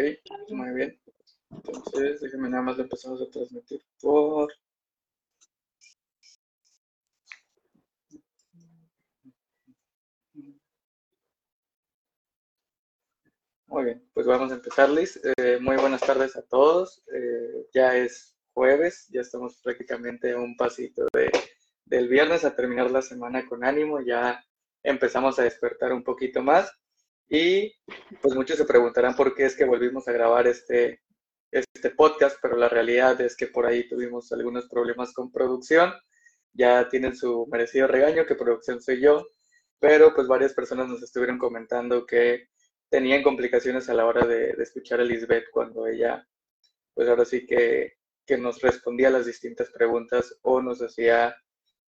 Ok, muy bien. Entonces, déjenme nada más lo empezamos a transmitir por... Muy bien, pues vamos a empezar, Liz. Eh, muy buenas tardes a todos. Eh, ya es jueves, ya estamos prácticamente un pasito de, del viernes a terminar la semana con ánimo. Ya empezamos a despertar un poquito más. Y pues muchos se preguntarán por qué es que volvimos a grabar este, este podcast, pero la realidad es que por ahí tuvimos algunos problemas con producción. Ya tienen su merecido regaño, que producción soy yo, pero pues varias personas nos estuvieron comentando que tenían complicaciones a la hora de, escuchar a Lisbeth cuando ella, pues ahora sí que, que nos respondía las distintas preguntas o nos hacía,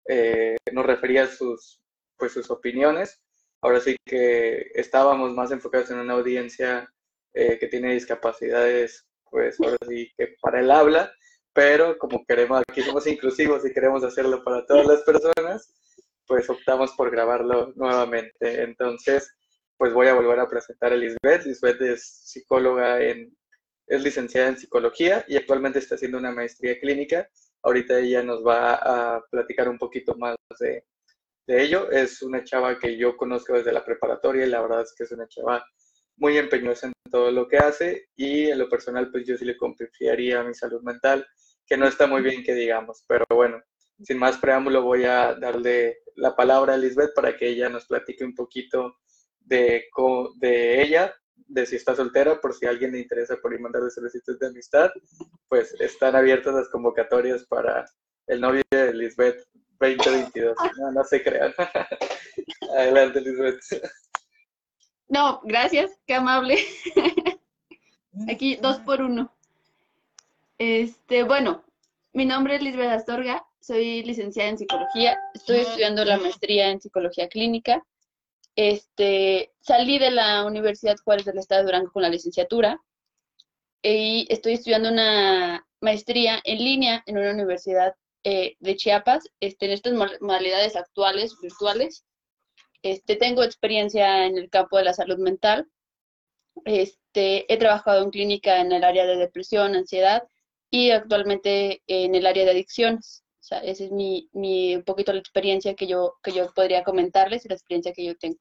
eh, nos refería a sus, pues sus opiniones. Ahora sí que estábamos más enfocados en una audiencia eh, que tiene discapacidades pues ahora sí que para el habla, pero como queremos, aquí somos inclusivos y queremos hacerlo para todas las personas, pues optamos por grabarlo nuevamente. Entonces, pues voy a volver a presentar a Lisbeth. Lisbeth es psicóloga en, es licenciada en psicología y actualmente está haciendo una maestría clínica. Ahorita ella nos va a platicar un poquito más de, de ello. Es una chava que yo conozco desde la preparatoria y la verdad es que es una chava muy empeñosa en todo lo que hace y en lo personal pues yo sí le confiaría mi salud mental, que no está muy bien que digamos, pero bueno, sin más preámbulo voy a darle la palabra a Lisbeth para que ella nos platique un poquito de, de ella, de si está soltera, por si a alguien le interesa por ir mandarle solicitudes de amistad, pues están abiertas las convocatorias para el novio de Lisbeth 2022. No, no se crean. Adelante, Lisbeth. No, gracias, qué amable. Aquí dos por uno. Este, bueno, mi nombre es Lisbeth Astorga, soy licenciada en psicología, estoy estudiando la maestría en psicología clínica. Este, salí de la Universidad Juárez del Estado de Durango con la licenciatura y estoy estudiando una maestría en línea en una universidad eh, de Chiapas, este, en estas modalidades actuales, virtuales. Este, tengo experiencia en el campo de la salud mental. Este, he trabajado en clínica en el área de depresión, ansiedad y actualmente en el área de adicciones. Esa es mi, mi, un poquito la experiencia que yo, que yo podría comentarles y la experiencia que yo tengo.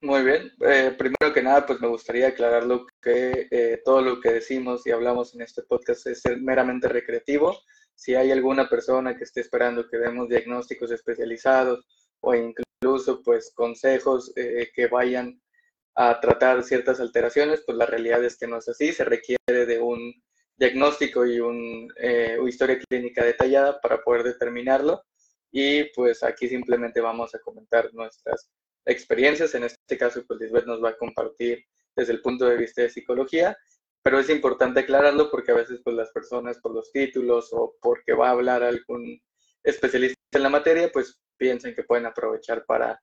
Muy bien. Eh, primero que nada, pues me gustaría aclararlo que eh, todo lo que decimos y hablamos en este podcast es meramente recreativo. Si hay alguna persona que esté esperando que demos diagnósticos especializados o incluso pues consejos eh, que vayan a tratar ciertas alteraciones, pues la realidad es que no es así, se requiere de un diagnóstico y un, eh, una historia clínica detallada para poder determinarlo y pues aquí simplemente vamos a comentar nuestras experiencias, en este caso pues Lisbeth nos va a compartir desde el punto de vista de psicología, pero es importante aclararlo porque a veces pues las personas por los títulos o porque va a hablar algún especialista en la materia, pues piensen que pueden aprovechar para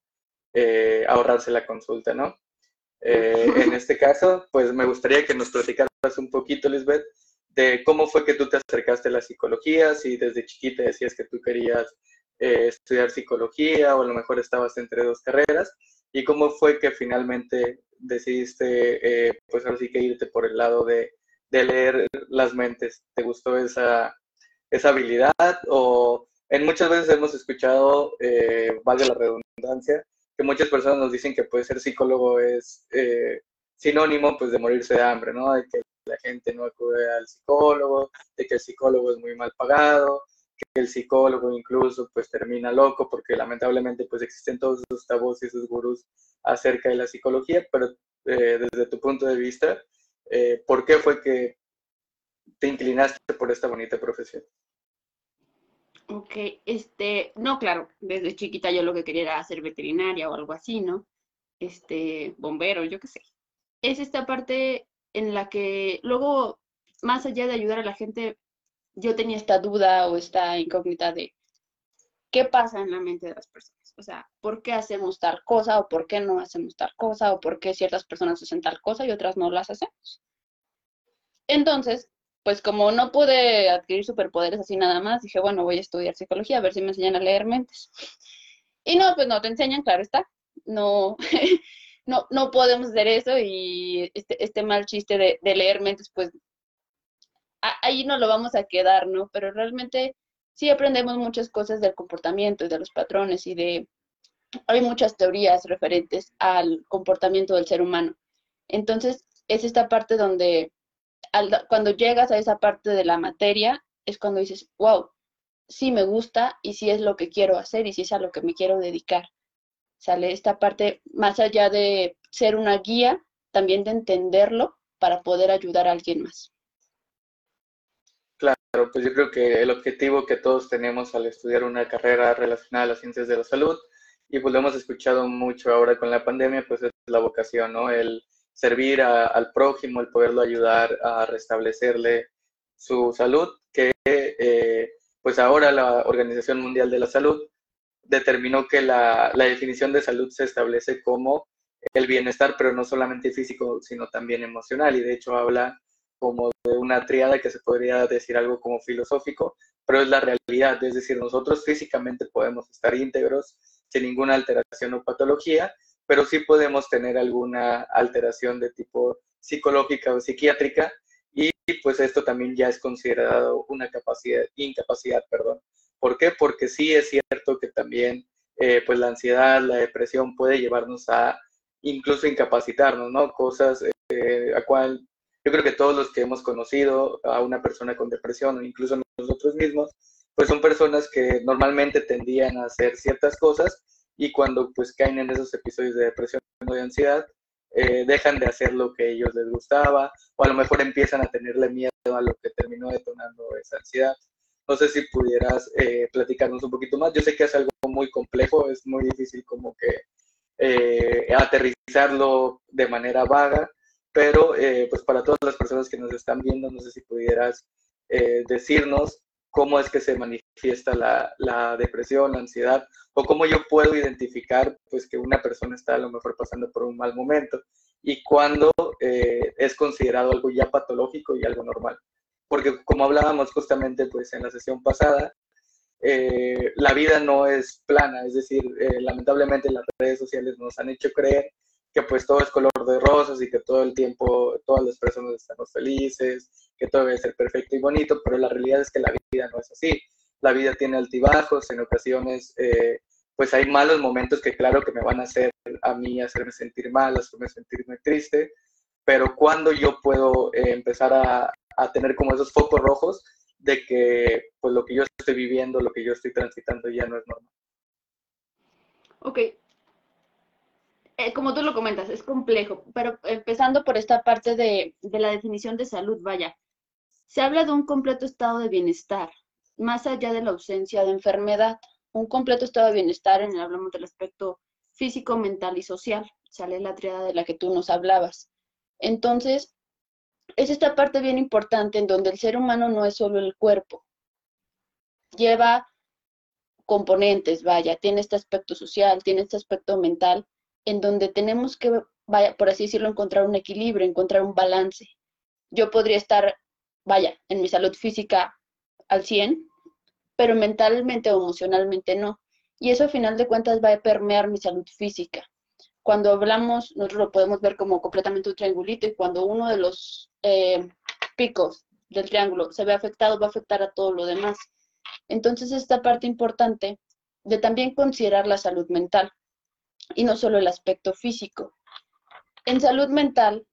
eh, ahorrarse la consulta, ¿no? Eh, en este caso, pues me gustaría que nos platicaras un poquito, Lisbeth, de cómo fue que tú te acercaste a la psicología, si desde chiquita decías que tú querías eh, estudiar psicología o a lo mejor estabas entre dos carreras, y cómo fue que finalmente decidiste, pues ahora sí que irte por el lado de, de leer las mentes. ¿Te gustó esa, esa habilidad o en muchas veces hemos escuchado, eh, valga la redundancia, que muchas personas nos dicen que puede ser psicólogo es eh, sinónimo pues de morirse de hambre, ¿no? De que la gente no acude al psicólogo, de que el psicólogo es muy mal pagado, que el psicólogo incluso pues termina loco porque lamentablemente pues existen todos esos tabús y esos gurús acerca de la psicología, pero eh, desde tu punto de vista, eh, ¿por qué fue que te inclinaste por esta bonita profesión? Ok, este, no, claro, desde chiquita yo lo que quería era ser veterinaria o algo así, ¿no? Este, bombero, yo qué sé. Es esta parte en la que luego, más allá de ayudar a la gente, yo tenía esta duda o esta incógnita de qué pasa en la mente de las personas. O sea, ¿por qué hacemos tal cosa o por qué no hacemos tal cosa o por qué ciertas personas hacen tal cosa y otras no las hacemos? Entonces, pues como no pude adquirir superpoderes así nada más, dije, bueno, voy a estudiar psicología, a ver si me enseñan a leer mentes. Y no, pues no te enseñan, claro está. No, no, no podemos hacer eso y este, este mal chiste de, de leer mentes, pues ahí no lo vamos a quedar, ¿no? Pero realmente sí aprendemos muchas cosas del comportamiento y de los patrones y de... Hay muchas teorías referentes al comportamiento del ser humano. Entonces, es esta parte donde cuando llegas a esa parte de la materia, es cuando dices, wow, sí me gusta y sí es lo que quiero hacer y sí es a lo que me quiero dedicar. Sale esta parte, más allá de ser una guía, también de entenderlo para poder ayudar a alguien más. Pues yo creo que el objetivo que todos tenemos al estudiar una carrera relacionada a las ciencias de la salud, y pues lo hemos escuchado mucho ahora con la pandemia, pues es la vocación, ¿no? El servir al prójimo, el poderlo ayudar a restablecerle su salud, que eh, pues ahora la Organización Mundial de la Salud determinó que la definición de salud se establece como el bienestar, pero no solamente físico, sino también emocional, y de hecho habla como de una triada que se podría decir algo como filosófico, pero es la realidad, es decir, nosotros físicamente podemos estar íntegros sin ninguna alteración o patología, pero sí podemos tener alguna alteración de tipo psicológica o psiquiátrica y pues esto también ya es considerado una capacidad, incapacidad, perdón. ¿Por qué? Porque sí es cierto que también eh, pues la ansiedad, la depresión puede llevarnos a incluso incapacitarnos, ¿no? Cosas eh, a cual yo creo que todos los que hemos conocido a una persona con depresión incluso nosotros mismos, pues son personas que normalmente tendían a hacer ciertas cosas y cuando pues caen en esos episodios de depresión o de ansiedad, eh, dejan de hacer lo que ellos les gustaba o a lo mejor empiezan a tenerle miedo a lo que terminó detonando esa ansiedad. No sé si pudieras eh, platicarnos un poquito más. Yo sé que es algo muy complejo, es muy difícil como que eh, aterrizarlo de manera vaga, pero eh, pues para todas las personas que nos están viendo, no sé si pudieras eh, decirnos cómo es que se manifiesta la, depresión, la ansiedad, o cómo yo puedo identificar pues que una persona está a lo mejor pasando por un mal momento y cuándo eh, es considerado algo ya patológico y algo normal. Porque como hablábamos justamente pues en la sesión pasada, la vida no es plana, es decir, lamentablemente las redes sociales nos han hecho creer que pues todo es color de rosas y que todo el tiempo todas las personas estamos felices, que todo debe ser perfecto y bonito, pero la realidad es que la vida no es así. La vida tiene altibajos, en ocasiones eh, pues hay malos momentos que claro que me van a hacer a mí hacerme sentir mal, hacerme sentirme triste, pero cuando yo puedo eh, empezar a, a tener como esos focos rojos de que pues lo que yo estoy viviendo, lo que yo estoy transitando ya no es normal. Ok, eh, como tú lo comentas, es complejo, pero empezando por esta parte de, la definición de salud, vaya, se habla de un completo estado de bienestar, más allá de la ausencia de enfermedad, un completo estado de bienestar, en el hablamos del aspecto físico, mental y social, sale la triada de la que tú nos hablabas. Entonces, es esta parte bien importante en donde el ser humano no es solo el cuerpo, lleva componentes, vaya, tiene este aspecto social, tiene este aspecto mental, en donde tenemos que, vaya, por así decirlo, encontrar un equilibrio, encontrar un balance. Yo podría estar, vaya, en mi salud física al 100, pero mentalmente o emocionalmente no. Y eso a final de cuentas va a permear mi salud física. Cuando hablamos, nosotros lo podemos ver como completamente un triangulito y cuando uno de los eh, picos del triángulo se ve afectado, va a afectar a todo lo demás. Entonces, esta parte importante de también considerar la salud mental y no solo el aspecto físico. En salud mental,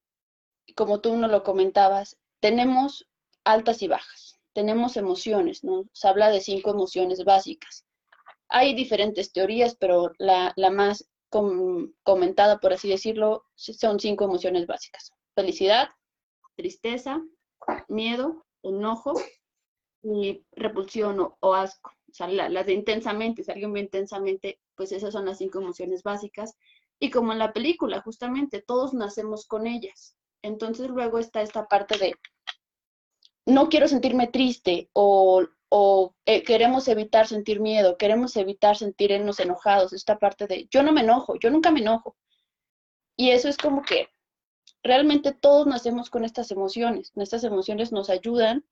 como tú no lo comentabas, tenemos altas y bajas, tenemos emociones, ¿no? Se habla de cinco emociones básicas. Hay diferentes teorías, pero la, más comentada, por así decirlo, son cinco emociones básicas. Felicidad, tristeza, miedo, enojo y repulsión o, asco. O sea, las de intensamente, si alguien intensamente, pues esas son las cinco emociones básicas. Y como en la película, justamente, todos nacemos con ellas. Entonces luego está esta parte de, no quiero sentirme triste o, eh, queremos evitar sentir miedo, queremos evitar sentirnos enojados, esta parte de, yo no me enojo, yo nunca me enojo. Y eso es como que realmente todos nacemos con estas emociones. Estas emociones nos ayudan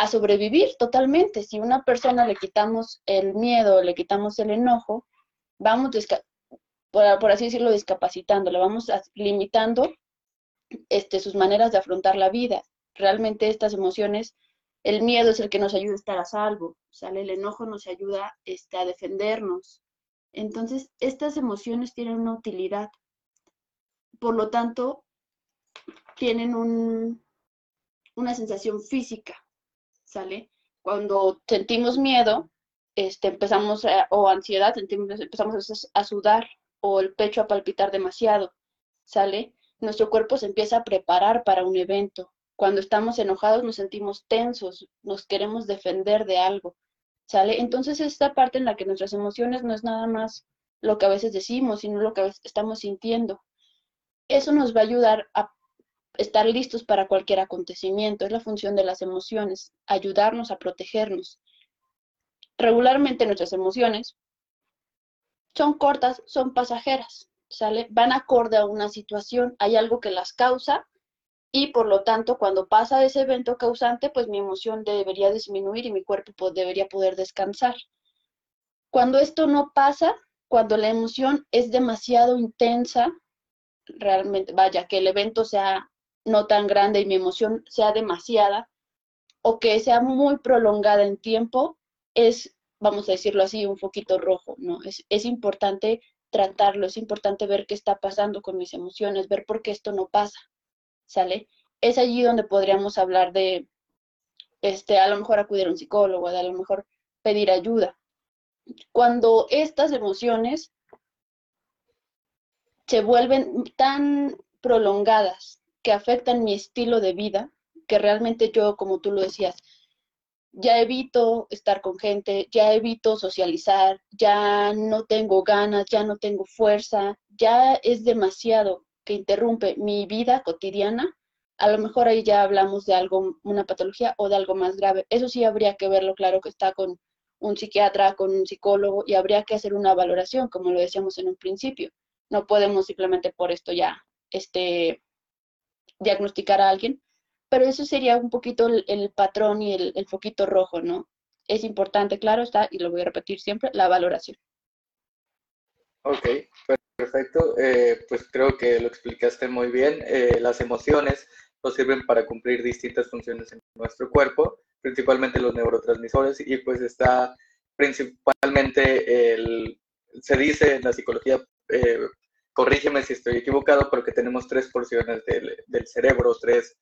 a sobrevivir totalmente. Si una persona le quitamos el miedo, le quitamos el enojo, vamos por, así decirlo, discapacitando, le vamos limitando este, sus maneras de afrontar la vida. Realmente estas emociones, el miedo es el que nos ayuda a estar a salvo, ¿sale? El enojo nos ayuda este, a defendernos. Entonces, estas emociones tienen una utilidad. Por lo tanto, tienen un, una sensación física, ¿sale? Cuando sentimos miedo, este, empezamos, o ansiedad, empezamos a sudar o el pecho a palpitar demasiado, ¿sale? Nuestro cuerpo se empieza a preparar para un evento. Cuando estamos enojados nos sentimos tensos, nos queremos defender de algo, ¿sale? Entonces esta parte en la que nuestras emociones no es nada más lo que a veces decimos, sino lo que estamos sintiendo. Eso nos va a ayudar a estar listos para cualquier acontecimiento. Es la función de las emociones, ayudarnos a protegernos. Regularmente nuestras emociones son cortas, son pasajeras. Van acorde a una situación, hay algo que las causa y por lo tanto cuando pasa ese evento causante, pues mi emoción debería disminuir y mi cuerpo debería poder descansar. Cuando esto no pasa, cuando la emoción es demasiado intensa, realmente, vaya, que el evento sea no tan grande y mi emoción sea demasiada o que sea muy prolongada en tiempo, es vamos a decirlo así, un poquito rojo, ¿no? Es, es importante tratarlo, es importante ver qué está pasando con mis emociones, ver por qué esto no pasa, ¿sale? Es allí donde podríamos hablar de, este, a lo mejor acudir a un psicólogo, de a lo mejor pedir ayuda. Cuando estas emociones se vuelven tan prolongadas que afectan mi estilo de vida, que realmente yo, como tú lo decías, ya evito estar con gente, ya evito socializar, ya no tengo ganas, ya no tengo fuerza, ya es demasiado que interrumpe mi vida cotidiana, a lo mejor ahí ya hablamos de algo, una patología o de algo más grave. Eso sí habría que verlo claro que está con un psiquiatra, con un psicólogo y habría que hacer una valoración, como lo decíamos en un principio. No podemos simplemente por esto ya este, diagnosticar a alguien, pero eso sería un poquito el, patrón y el, foquito rojo, ¿no? Es importante, claro está, y lo voy a repetir siempre, la valoración. Ok, perfecto. Eh, pues creo que lo explicaste muy bien. Eh, las emociones nos sirven para cumplir distintas funciones en nuestro cuerpo, principalmente los neurotransmisores, y pues está principalmente el, se dice en la psicología, eh, corrígeme si estoy equivocado, pero que tenemos tres porciones del, cerebro, tres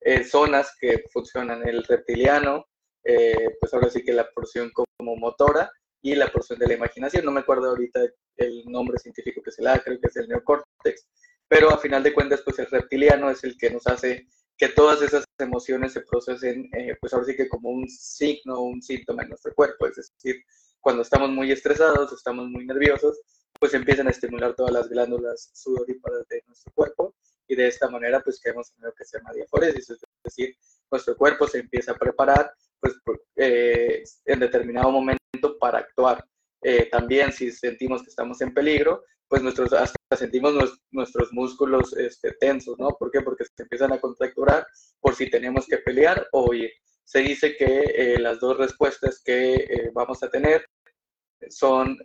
eh, zonas que funcionan el reptiliano, eh, pues ahora sí que la porción como motora y la porción de la imaginación. No me acuerdo ahorita el nombre científico que se la da, creo que es el neocórtex, pero a final de cuentas, pues el reptiliano es el que nos hace que todas esas emociones se procesen, eh, pues ahora sí que como un signo, un síntoma en nuestro cuerpo, es decir, cuando estamos muy estresados, estamos muy nerviosos, pues empiezan a estimular todas las glándulas sudoríparas de nuestro cuerpo y de esta manera pues en lo que se llama diaforesis, es decir, nuestro cuerpo se empieza a preparar pues eh, en determinado momento para actuar. Eh, también si sentimos que estamos en peligro, pues nuestros, hasta sentimos nuestros músculos este, tensos, ¿no? ¿Por qué? Porque se empiezan a contracturar por si tenemos que pelear o huir. Se dice que eh, las dos respuestas que vamos a tener son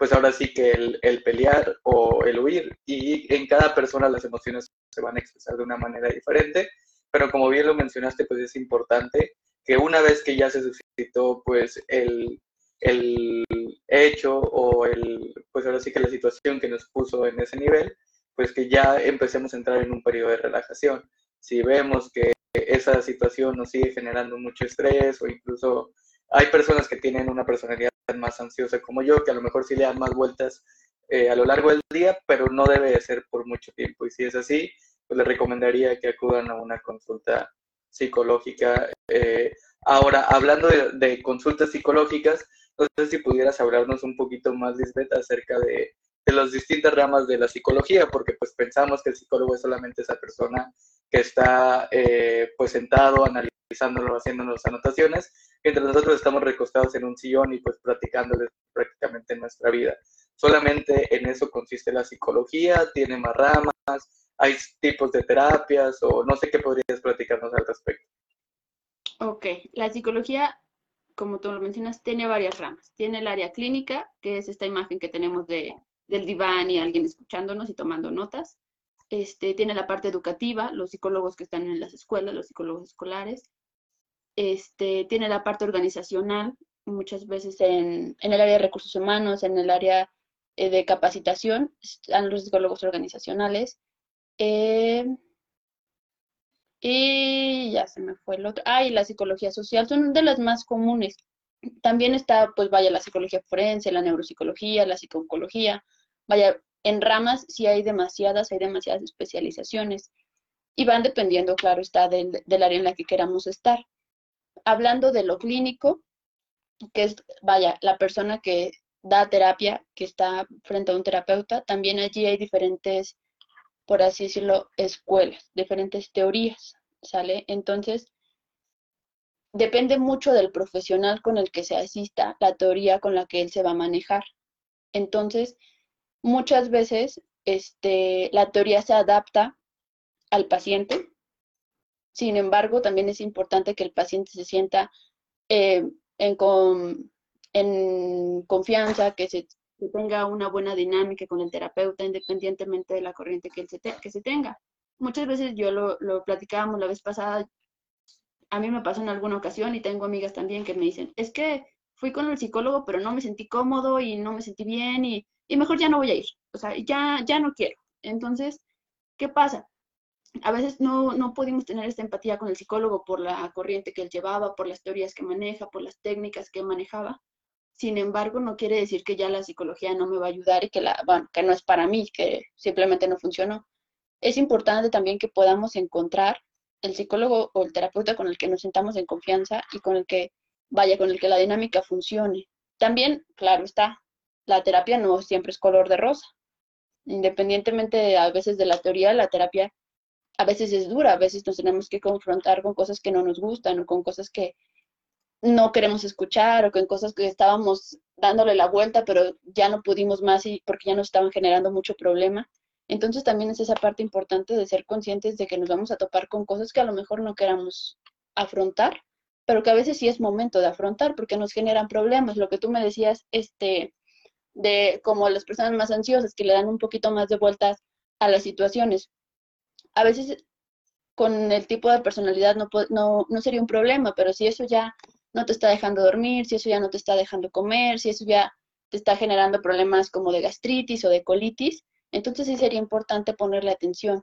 pues ahora sí que el, pelear o el huir. Y en cada persona las emociones se van a expresar de una manera diferente, pero como bien lo mencionaste, pues es importante que una vez que ya se suscitó pues el, el hecho o el, pues ahora sí que la situación que nos puso en ese nivel, pues que ya empecemos a entrar en un periodo de relajación. Si vemos que esa situación nos sigue generando mucho estrés o incluso hay personas que tienen una personalidad más ansiosa como yo, que a lo mejor sí le dan más vueltas eh, a lo largo del día, pero no debe de ser por mucho tiempo. Y si es así, pues les recomendaría que acudan a una consulta psicológica. Eh, ahora, hablando de, consultas psicológicas, no sé si pudieras hablarnos un poquito más, Lisbeth, acerca de, de las distintas ramas de la psicología, porque pues pensamos que el psicólogo es solamente esa persona que está eh, pues sentado analizándolo, haciendo las anotaciones, mientras nosotros estamos recostados en un sillón y pues platicándoles prácticamente en nuestra vida. Solamente en eso consiste la psicología, tiene más ramas, hay tipos de terapias o no sé qué podrías platicarnos al respecto. Ok, la psicología, como tú lo mencionas, tiene varias ramas. Tiene el área clínica, que es esta imagen que tenemos de, del diván y alguien escuchándonos y tomando notas. Este, tiene la parte educativa, los psicólogos que están en las escuelas, los psicólogos escolares. Este, tiene la parte organizacional, muchas veces en, el área de recursos humanos, en el área eh, de capacitación, están los psicólogos organizacionales. Eh, y ya se me fue el otro. Ah, y la psicología social son de las más comunes. También está, pues vaya, la psicología forense, la neuropsicología, la psicología. Vaya, en ramas sí hay demasiadas, hay demasiadas especializaciones. Y van dependiendo, claro, está del, del área en la que queramos estar. Hablando de lo clínico, que es, vaya, la persona que da terapia, que está frente a un terapeuta, también allí hay diferentes, por así decirlo, escuelas, diferentes teorías, ¿sale? Entonces, depende mucho del profesional con el que se asista, la teoría con la que él se va a manejar. Entonces, muchas veces este, la teoría se adapta al paciente. Sin embargo, también es importante que el paciente se sienta eh, en, en, confianza, que se tenga una buena dinámica con el terapeuta, independientemente de la corriente que, él se, que se tenga. Muchas veces yo lo, lo platicábamos la vez pasada, a mí me pasó en alguna ocasión y tengo amigas también que me dicen, es que fui con el psicólogo, pero no me sentí cómodo y no me sentí bien y, y mejor ya no voy a ir, o sea, ya, ya no quiero. Entonces, ¿qué pasa? A veces no, no pudimos tener esta empatía con el psicólogo por la corriente que él llevaba, por las teorías que maneja, por las técnicas que manejaba. Sin embargo, no quiere decir que ya la psicología no me va a ayudar y que, la, que no es para mí, que simplemente no funcionó. Es importante también que podamos encontrar el psicólogo o el terapeuta con el que nos sentamos en confianza y con el que vaya, con el que la dinámica funcione. También, claro está, la terapia no siempre es color de rosa. Independientemente a veces de la teoría, la terapia a veces es dura, a veces nos tenemos que confrontar con cosas que no nos gustan o con cosas que no queremos escuchar o con cosas que estábamos dándole la vuelta, pero ya no pudimos más y porque ya nos estaban generando mucho problema. Entonces también es esa parte importante de ser conscientes de que nos vamos a topar con cosas que a lo mejor no queramos afrontar, pero que a veces sí es momento de afrontar porque nos generan problemas. Lo que tú me decías, este, de como las personas más ansiosas que le dan un poquito más de vueltas a las situaciones. A veces con el tipo de personalidad no, no, no sería un problema, pero si eso ya no te está dejando dormir, si eso ya no te está dejando comer, si eso ya te está generando problemas como de gastritis o de colitis, entonces sí sería importante ponerle atención.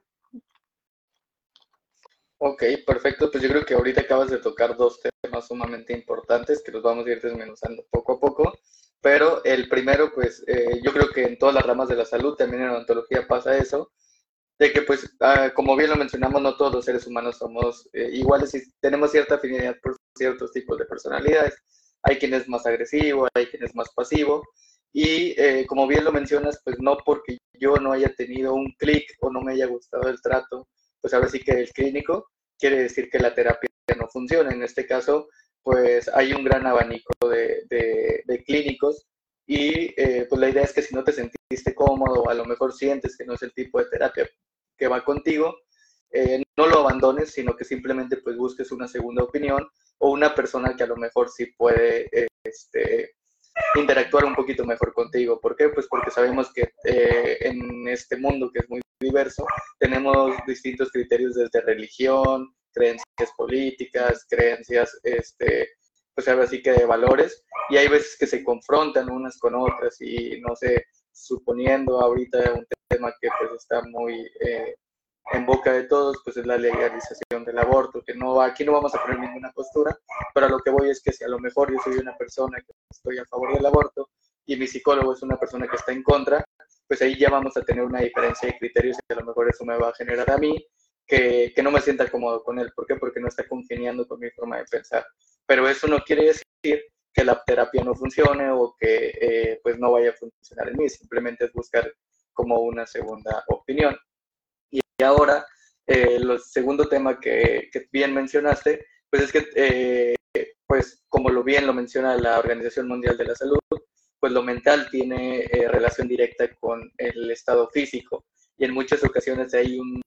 Ok, perfecto. Pues yo creo que ahorita acabas de tocar dos temas sumamente importantes que los vamos a ir desmenuzando poco a poco. Pero el primero, pues eh, yo creo que en todas las ramas de la salud, también en la odontología pasa eso, de que pues ah, como bien lo mencionamos, no todos los seres humanos somos eh, iguales y tenemos cierta afinidad por ciertos tipos de personalidades. Hay quien es más agresivo, hay quien es más pasivo. Y eh, como bien lo mencionas, pues no porque yo no haya tenido un clic o no me haya gustado el trato, pues ahora sí que el clínico quiere decir que la terapia no funciona. En este caso, pues hay un gran abanico de, clínicos y eh, pues la idea es que si no te sentiste cómodo a lo mejor sientes que no es el tipo de terapia que va contigo, eh, no lo abandones, sino que simplemente pues busques una segunda opinión o una persona que a lo mejor sí puede este, interactuar un poquito mejor contigo. ¿Por qué? Pues porque sabemos que eh, en este mundo que es muy diverso, tenemos distintos criterios desde religión, creencias políticas, creencias, este, pues ahora sí que de valores, y hay veces que se confrontan unas con otras y no sé, suponiendo ahorita un tema que pues está muy eh, en boca de todos, pues es la legalización del aborto, que no aquí no vamos a poner ninguna postura, pero lo que voy es que si a lo mejor yo soy una persona que estoy a favor del aborto y mi psicólogo es una persona que está en contra, pues ahí ya vamos a tener una diferencia de criterios y a lo mejor eso me va a generar a mí que, que no me sienta cómodo con él. ¿Por qué? Porque no está congeniando con mi forma de pensar. Pero eso no quiere decir que la terapia no funcione o que eh, pues no vaya a funcionar en mí, simplemente es buscar como una segunda opinión. Y ahora, eh, el segundo tema que, bien mencionaste, pues es que, eh, pues como lo bien lo menciona la Organización Mundial de la Salud, pues lo mental tiene eh, relación directa con el estado físico. Y en muchas ocasiones hay un,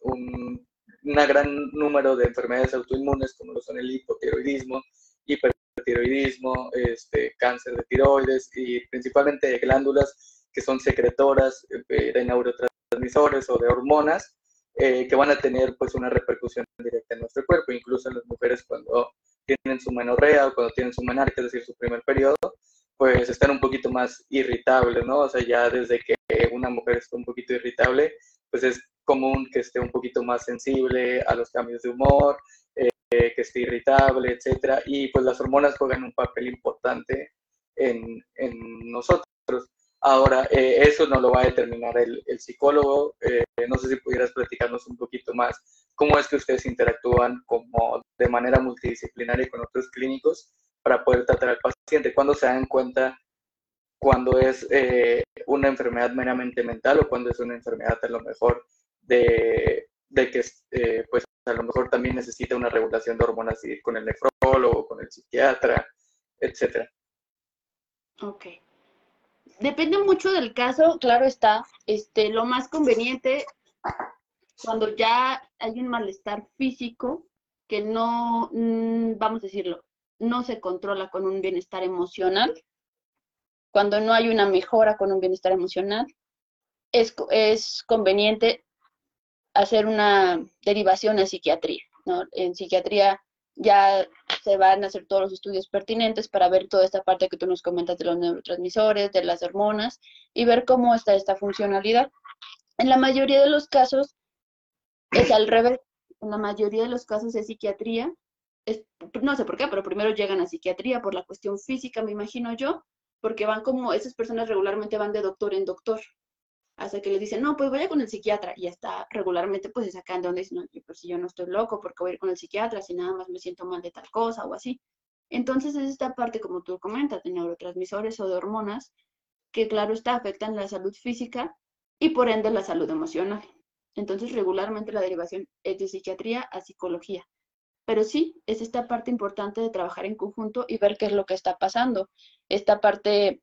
un gran número de enfermedades autoinmunes como lo son el hipotiroidismo, hipertiroidismo, este, cáncer de tiroides y principalmente glándulas que son secretoras eh, de neurotransmisores o de hormonas, eh, que van a tener pues una repercusión directa en nuestro cuerpo, incluso en las mujeres cuando tienen su menorrea o cuando tienen su menarca, es decir, su primer periodo, pues están un poquito más irritables, ¿no? O sea, ya desde que una mujer está un poquito irritable, pues es común que esté un poquito más sensible a los cambios de humor, eh, que esté irritable, etcétera, y pues las hormonas juegan un papel importante en, en nosotros. Ahora, eh, eso no lo va a determinar el, el psicólogo. Eh, no sé si pudieras platicarnos un poquito más cómo es que ustedes interactúan como de manera multidisciplinaria con otros clínicos para poder tratar al paciente. ¿Cuándo se dan cuenta cuando es eh, una enfermedad meramente mental o cuando es una enfermedad a lo mejor de, que pues a lo mejor también necesita una regulación de hormonas con el nefrólogo, con el psiquiatra, etcétera? Ok depende mucho del caso, claro está. Este, lo más conveniente cuando ya hay un malestar físico que no, mm, vamos a decirlo, no se controla con un bienestar emocional, cuando no hay una mejora con un bienestar emocional, es, es conveniente hacer una derivación a psiquiatría. ¿no? En psiquiatría ya se van a hacer todos los estudios pertinentes para ver toda esta parte que tú nos comentas de los neurotransmisores, de las hormonas y ver cómo está esta funcionalidad. En la mayoría de los casos es al revés. En la mayoría de los casos de psiquiatría, no sé por qué, pero primero llegan a psiquiatría por la cuestión física, me imagino yo, porque van como, esas personas regularmente van de doctor en doctor hasta que le dicen, no, pues vaya con el psiquiatra, y está regularmente pues se sacan de donde dicen, no, pues si yo no estoy loco, porque voy a ir con el psiquiatra si nada más me siento mal de tal cosa o así? Entonces es esta parte, como tú comentas, de neurotransmisores o de hormonas, que claro está, afectan la salud física y por ende la salud emocional. Entonces regularmente la derivación es de psiquiatría a psicología. Pero sí, es esta parte importante de trabajar en conjunto y ver qué es lo que está pasando. Esta parte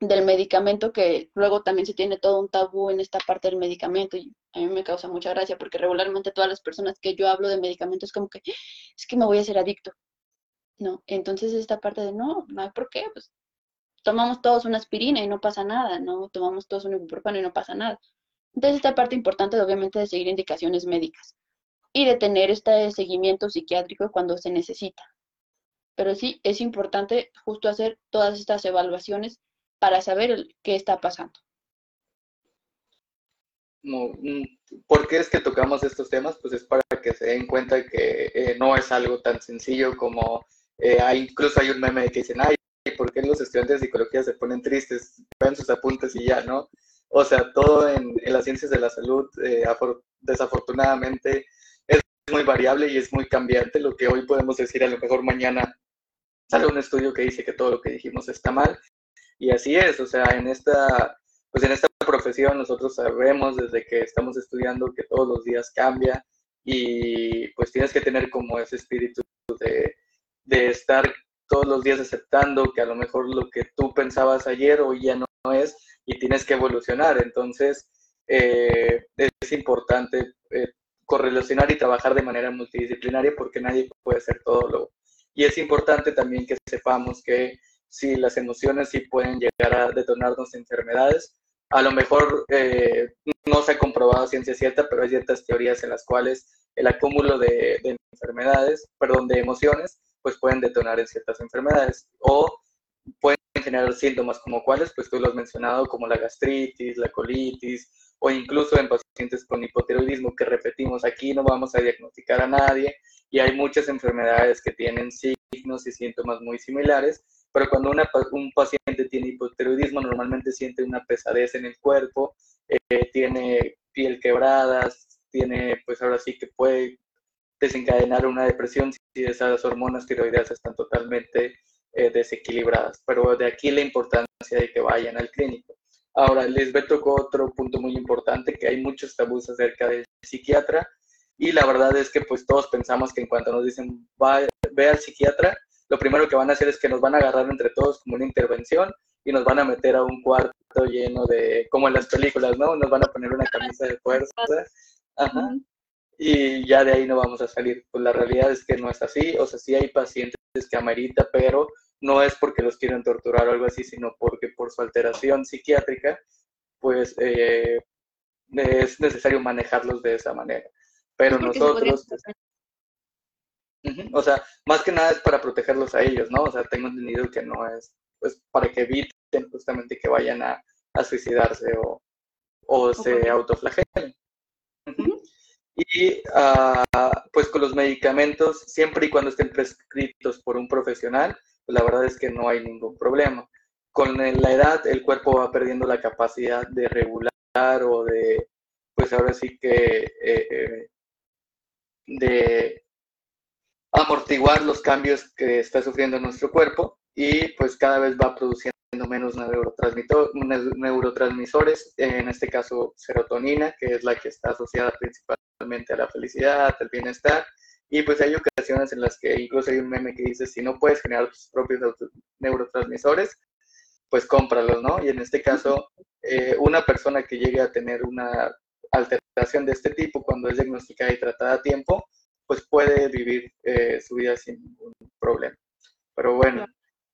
del medicamento, que luego también se tiene todo un tabú en esta parte del medicamento y a mí me causa mucha gracia porque regularmente todas las personas que yo hablo de medicamentos como que es que me voy a hacer adicto. No, entonces esta parte de no, no hay por qué, pues tomamos todos una aspirina y no pasa nada, no tomamos todos un ibuprofeno y no pasa nada. Entonces esta parte importante obviamente de seguir indicaciones médicas y de tener este seguimiento psiquiátrico cuando se necesita. Pero sí, es importante justo hacer todas estas evaluaciones para saber qué está pasando. Mm, ¿Por qué es que tocamos estos temas? Pues es para que se den cuenta que eh, no es algo tan sencillo como, eh, hay, incluso hay un meme que dicen, ay, ¿por qué los estudiantes de psicología se ponen tristes? Ven sus apuntes y ya, ¿no? O sea, todo en, las ciencias de la salud, eh, desafortunadamente, es muy variable y es muy cambiante. Lo que hoy podemos decir, a lo mejor mañana sale un estudio que dice que todo lo que dijimos está mal y así es, o sea, en esta, pues en esta profesión nosotros sabemos desde que estamos estudiando que todos los días cambia y pues tienes que tener como ese espíritu de, de estar todos los días aceptando que a lo mejor lo que tú pensabas ayer hoy ya no, es y tienes que evolucionar. Entonces, eh, es importante eh, correlacionar y trabajar de manera multidisciplinaria porque nadie puede hacer todo lo... Y es importante también que sepamos que si las emociones sí pueden llegar a detonarnos enfermedades. A lo mejor eh, no se ha comprobado ciencia cierta, pero hay ciertas teorías en las cuales el acúmulo de, enfermedades, perdón, de emociones, pues pueden detonar en ciertas enfermedades o pueden generar síntomas como cuáles, pues tú lo has mencionado, como la gastritis, la colitis o incluso en pacientes con hipotiroidismo que repetimos aquí no vamos a diagnosticar a nadie y hay muchas enfermedades que tienen signos y síntomas muy similares pero cuando un paciente tiene hipotiroidismo normalmente siente una pesadez en el cuerpo, eh, tiene piel quebrada, tiene, pues ahora sí que puede desencadenar una depresión si esas hormonas tiroideas están totalmente eh, desequilibradas. Pero de aquí la importancia de que vayan al clínico. Ahora, les tocó otro punto muy importante, que hay muchos tabús acerca del psiquiatra, y la verdad es que pues todos pensamos que en cuanto nos dicen, ve al psiquiatra, lo primero que van a hacer es que nos van a agarrar entre todos como una intervención y nos van a meter a un cuarto lleno de, como en las películas, ¿no? Nos van a poner una camisa de fuerza. Ajá. Y ya de ahí no vamos a salir. Pues la realidad es que no es así. O sea, sí hay pacientes que amerita, pero no es porque los quieren torturar o algo así, sino porque por su alteración psiquiátrica, pues eh, es necesario manejarlos de esa manera. Pero nosotros, o sea, más que nada es para protegerlos a ellos, ¿no? O sea, tengo entendido que no es, pues, para que eviten justamente que vayan a, suicidarse o, o se autoflagelen. Y ah, pues con los medicamentos, siempre y cuando estén prescritos por un profesional, pues la verdad es que no hay ningún problema. Con la edad, el cuerpo va perdiendo la capacidad de regular o de, pues ahora sí que, eh, eh, de amortiguar los cambios que está sufriendo nuestro cuerpo y pues cada vez va produciendo menos neurotransmisores, en este caso serotonina, que es la que está asociada principalmente a la felicidad, al bienestar, y pues hay ocasiones en las que incluso hay un meme que dice, si no puedes generar tus propios neurotransmisores, pues cómpralos, ¿no? Y en este caso, eh, una persona que llegue a tener una alteración de este tipo cuando es diagnosticada y tratada a tiempo, pues puede vivir eh, su vida sin ningún problema. Pero bueno,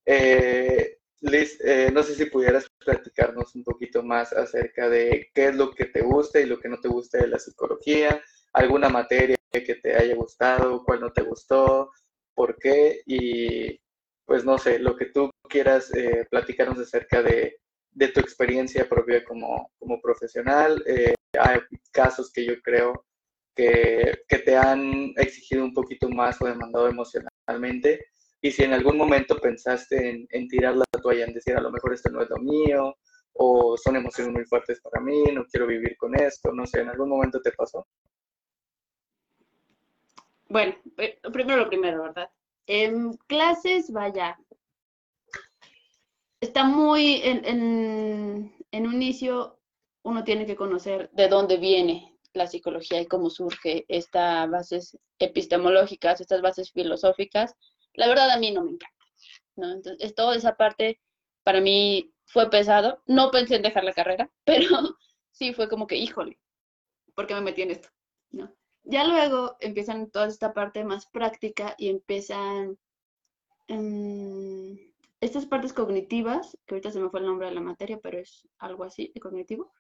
eh, Liz, eh, no sé si pudieras platicarnos un poquito más acerca de qué es lo que te gusta y lo que no te gusta de la psicología, alguna materia que te haya gustado, cuál no te gustó, por qué y pues no sé, lo que tú quieras platicarnos acerca de, de, tu experiencia propia como, como profesional. hay casos que yo creo que, te han exigido un poquito más o demandado emocionalmente. Y si en algún momento pensaste en, tirar la toalla, en decir a lo mejor esto no es lo mío, o son emociones muy fuertes para mí, no quiero vivir con esto, no sé, ¿en algún momento te pasó? Bueno, eh, primero lo primero, ¿verdad? En clases, vaya, está muy en, en, en un inicio, uno tiene que conocer de dónde viene la psicología y cómo surge estas bases epistemológicas, estas bases filosóficas, la verdad a mí no me encanta. ¿no? Entonces, toda esa parte para mí fue pesado. No pensé en dejar la carrera, pero sí fue como que, híjole, ¿por qué me metí en esto? ¿No? Ya luego empiezan toda esta parte más práctica y empiezan em, estas partes cognitivas, que ahorita se me fue el nombre de la materia, pero es algo así, de cognitivo,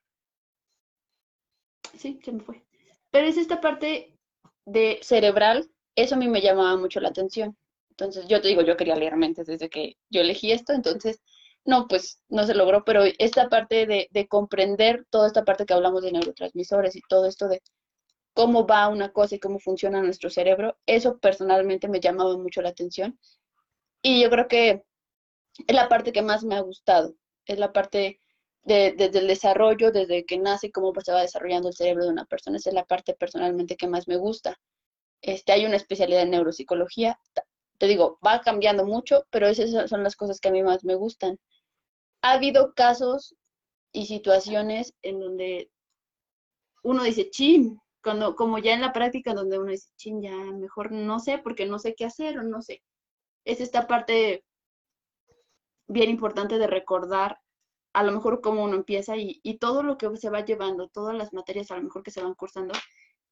sí, se me fue. Pero es esta parte de cerebral, eso a mí me llamaba mucho la atención. Entonces, yo te digo, yo quería leer mentes desde que yo elegí esto, entonces, no, pues no se logró, pero esta parte de, de comprender toda esta parte que hablamos de neurotransmisores y todo esto de cómo va una cosa y cómo funciona nuestro cerebro, eso personalmente me llamaba mucho la atención. Y yo creo que es la parte que más me ha gustado, es la parte desde el desarrollo, desde que nace, cómo pues, se va desarrollando el cerebro de una persona. Esa es la parte personalmente que más me gusta. Este, hay una especialidad en neuropsicología. Te digo, va cambiando mucho, pero esas son las cosas que a mí más me gustan. Ha habido casos y situaciones en donde uno dice, chin, cuando, como ya en la práctica donde uno dice, chin, ya mejor no sé porque no sé qué hacer o no sé. Es esta parte bien importante de recordar a lo mejor cómo uno empieza y, todo lo que se va llevando, todas las materias a lo mejor que se van cursando,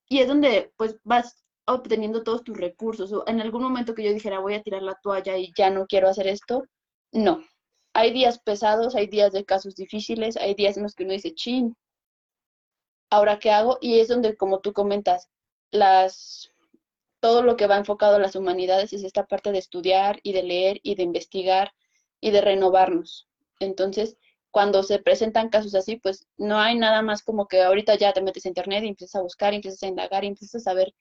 y es donde pues vas obteniendo todos tus recursos. En algún momento que yo dijera voy a tirar la toalla y ya no quiero hacer esto, no. Hay días pesados, hay días de casos difíciles, hay días en los que uno dice, chin, ¿ahora qué hago? Y es donde, como tú comentas, las, todo lo que va enfocado a las humanidades es esta parte de estudiar y de leer y de investigar y de renovarnos. Entonces, cuando se presentan casos así, pues no hay nada más como que ahorita ya te metes a internet y empiezas a buscar, empiezas a indagar, empiezas a saber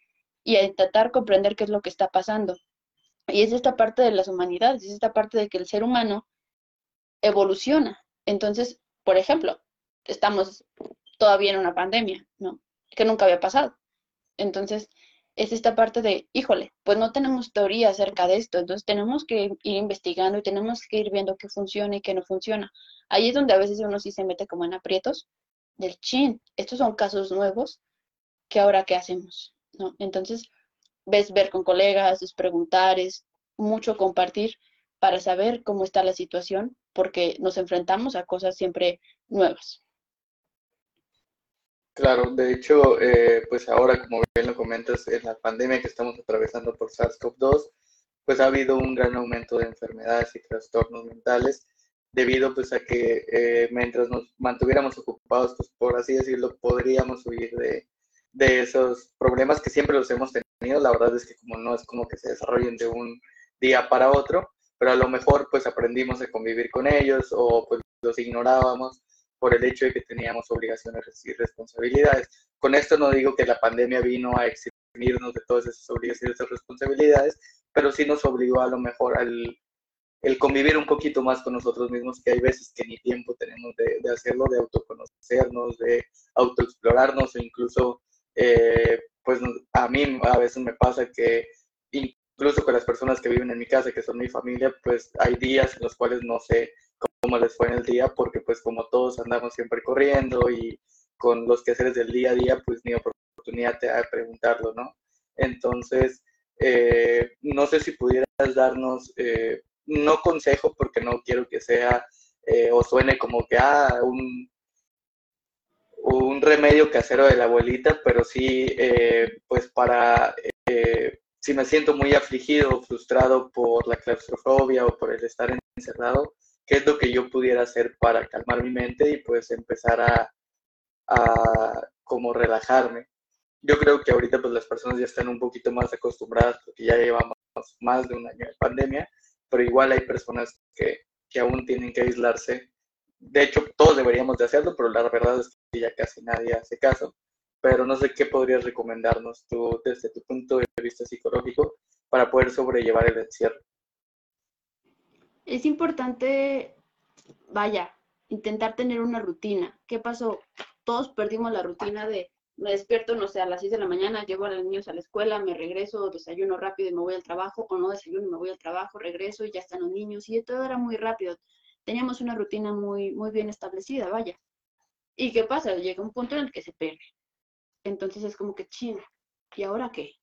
y a intentar comprender qué es lo que está pasando. Y es esta parte de las humanidades, es esta parte de que el ser humano evoluciona. Entonces, por ejemplo, estamos todavía en una pandemia, ¿no? Que nunca había pasado. Entonces, es esta parte de, híjole, pues no tenemos teoría acerca de esto, entonces tenemos que ir investigando y tenemos que ir viendo qué funciona y qué no funciona. Ahí es donde a veces uno sí se mete como en aprietos del chin, estos son casos nuevos, ¿qué ahora qué hacemos? ¿No? Entonces, ves ver con colegas, es preguntar, es mucho compartir para saber cómo está la situación, porque nos enfrentamos a cosas siempre nuevas. Claro, de hecho, eh, pues ahora, como bien lo comentas, en la pandemia que estamos atravesando por SARS-CoV-2, pues ha habido un gran aumento de enfermedades y trastornos mentales debido pues a que eh, mientras nos mantuviéramos ocupados, pues por así decirlo, podríamos huir de, de esos problemas que siempre los hemos tenido. La verdad es que como no es como que se desarrollen de un día para otro, pero a lo mejor pues aprendimos a convivir con ellos o pues los ignorábamos por el hecho de que teníamos obligaciones y responsabilidades. Con esto no digo que la pandemia vino a eximirnos de todas esas obligaciones y responsabilidades, pero sí nos obligó a lo mejor al el convivir un poquito más con nosotros mismos, que hay veces que ni tiempo tenemos de, hacerlo, de autoconocernos, de autoexplorarnos, o incluso, eh, pues a mí a veces me pasa que incluso con las personas que viven en mi casa, que son mi familia, pues hay días en los cuales no sé cómo les fue en el día, porque pues como todos andamos siempre corriendo y con los quehaceres del día a día, pues ni oportunidad te da de preguntarlo, ¿no? Entonces, eh, no sé si pudieras darnos eh, no consejo porque no quiero que sea eh, o suene como que ah, un, un remedio casero de la abuelita, pero sí, eh, pues para, eh, si me siento muy afligido o frustrado por la claustrofobia o por el estar encerrado, ¿qué es lo que yo pudiera hacer para calmar mi mente y pues empezar a, a como relajarme? Yo creo que ahorita pues las personas ya están un poquito más acostumbradas porque ya llevamos más de un año de pandemia, pero igual hay personas que, que aún tienen que aislarse. De hecho, todos deberíamos de hacerlo, pero la verdad es que ya casi nadie hace caso. Pero no sé qué podrías recomendarnos tú desde tu punto de vista psicológico para poder sobrellevar el encierro. Es importante, vaya, intentar tener una rutina. ¿Qué pasó? Todos perdimos la rutina de me despierto, no sé, a las 6 de la mañana, llevo a los niños a la escuela, me regreso, desayuno rápido y me voy al trabajo, o no desayuno y me voy al trabajo, regreso y ya están los niños, y todo era muy rápido. Teníamos una rutina muy, muy bien establecida, vaya. ¿Y qué pasa? Llega un punto en el que se pierde. Entonces es como que, ching, ¿y ahora qué?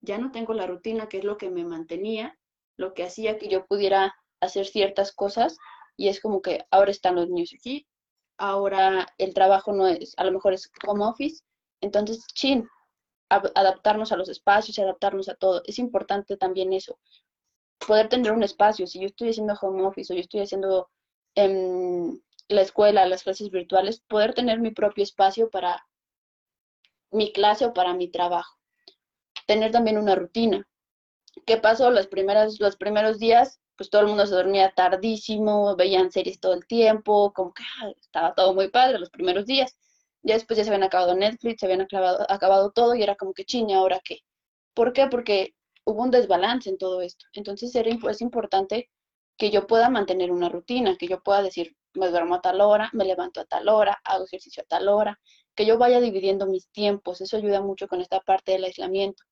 Ya no tengo la rutina que es lo que me mantenía, lo que hacía que yo pudiera hacer ciertas cosas, y es como que ahora están los niños aquí, ahora el trabajo no es, a lo mejor es home office, entonces, chin, adaptarnos a los espacios, adaptarnos a todo. Es importante también eso, poder tener un espacio. Si yo estoy haciendo home office o yo estoy haciendo en la escuela, las clases virtuales, poder tener mi propio espacio para mi clase o para mi trabajo. Tener también una rutina. ¿Qué pasó? Las primeras, los primeros días, pues todo el mundo se dormía tardísimo, veían series todo el tiempo, como que ah, estaba todo muy padre los primeros días. Ya después ya se habían acabado Netflix, se habían acabado, acabado todo y era como que chiña, ¿ahora qué? ¿Por qué? Porque hubo un desbalance en todo esto. Entonces era, es importante que yo pueda mantener una rutina, que yo pueda decir, me duermo a tal hora, me levanto a tal hora, hago ejercicio a tal hora, que yo vaya dividiendo mis tiempos. Eso ayuda mucho con esta parte del aislamiento.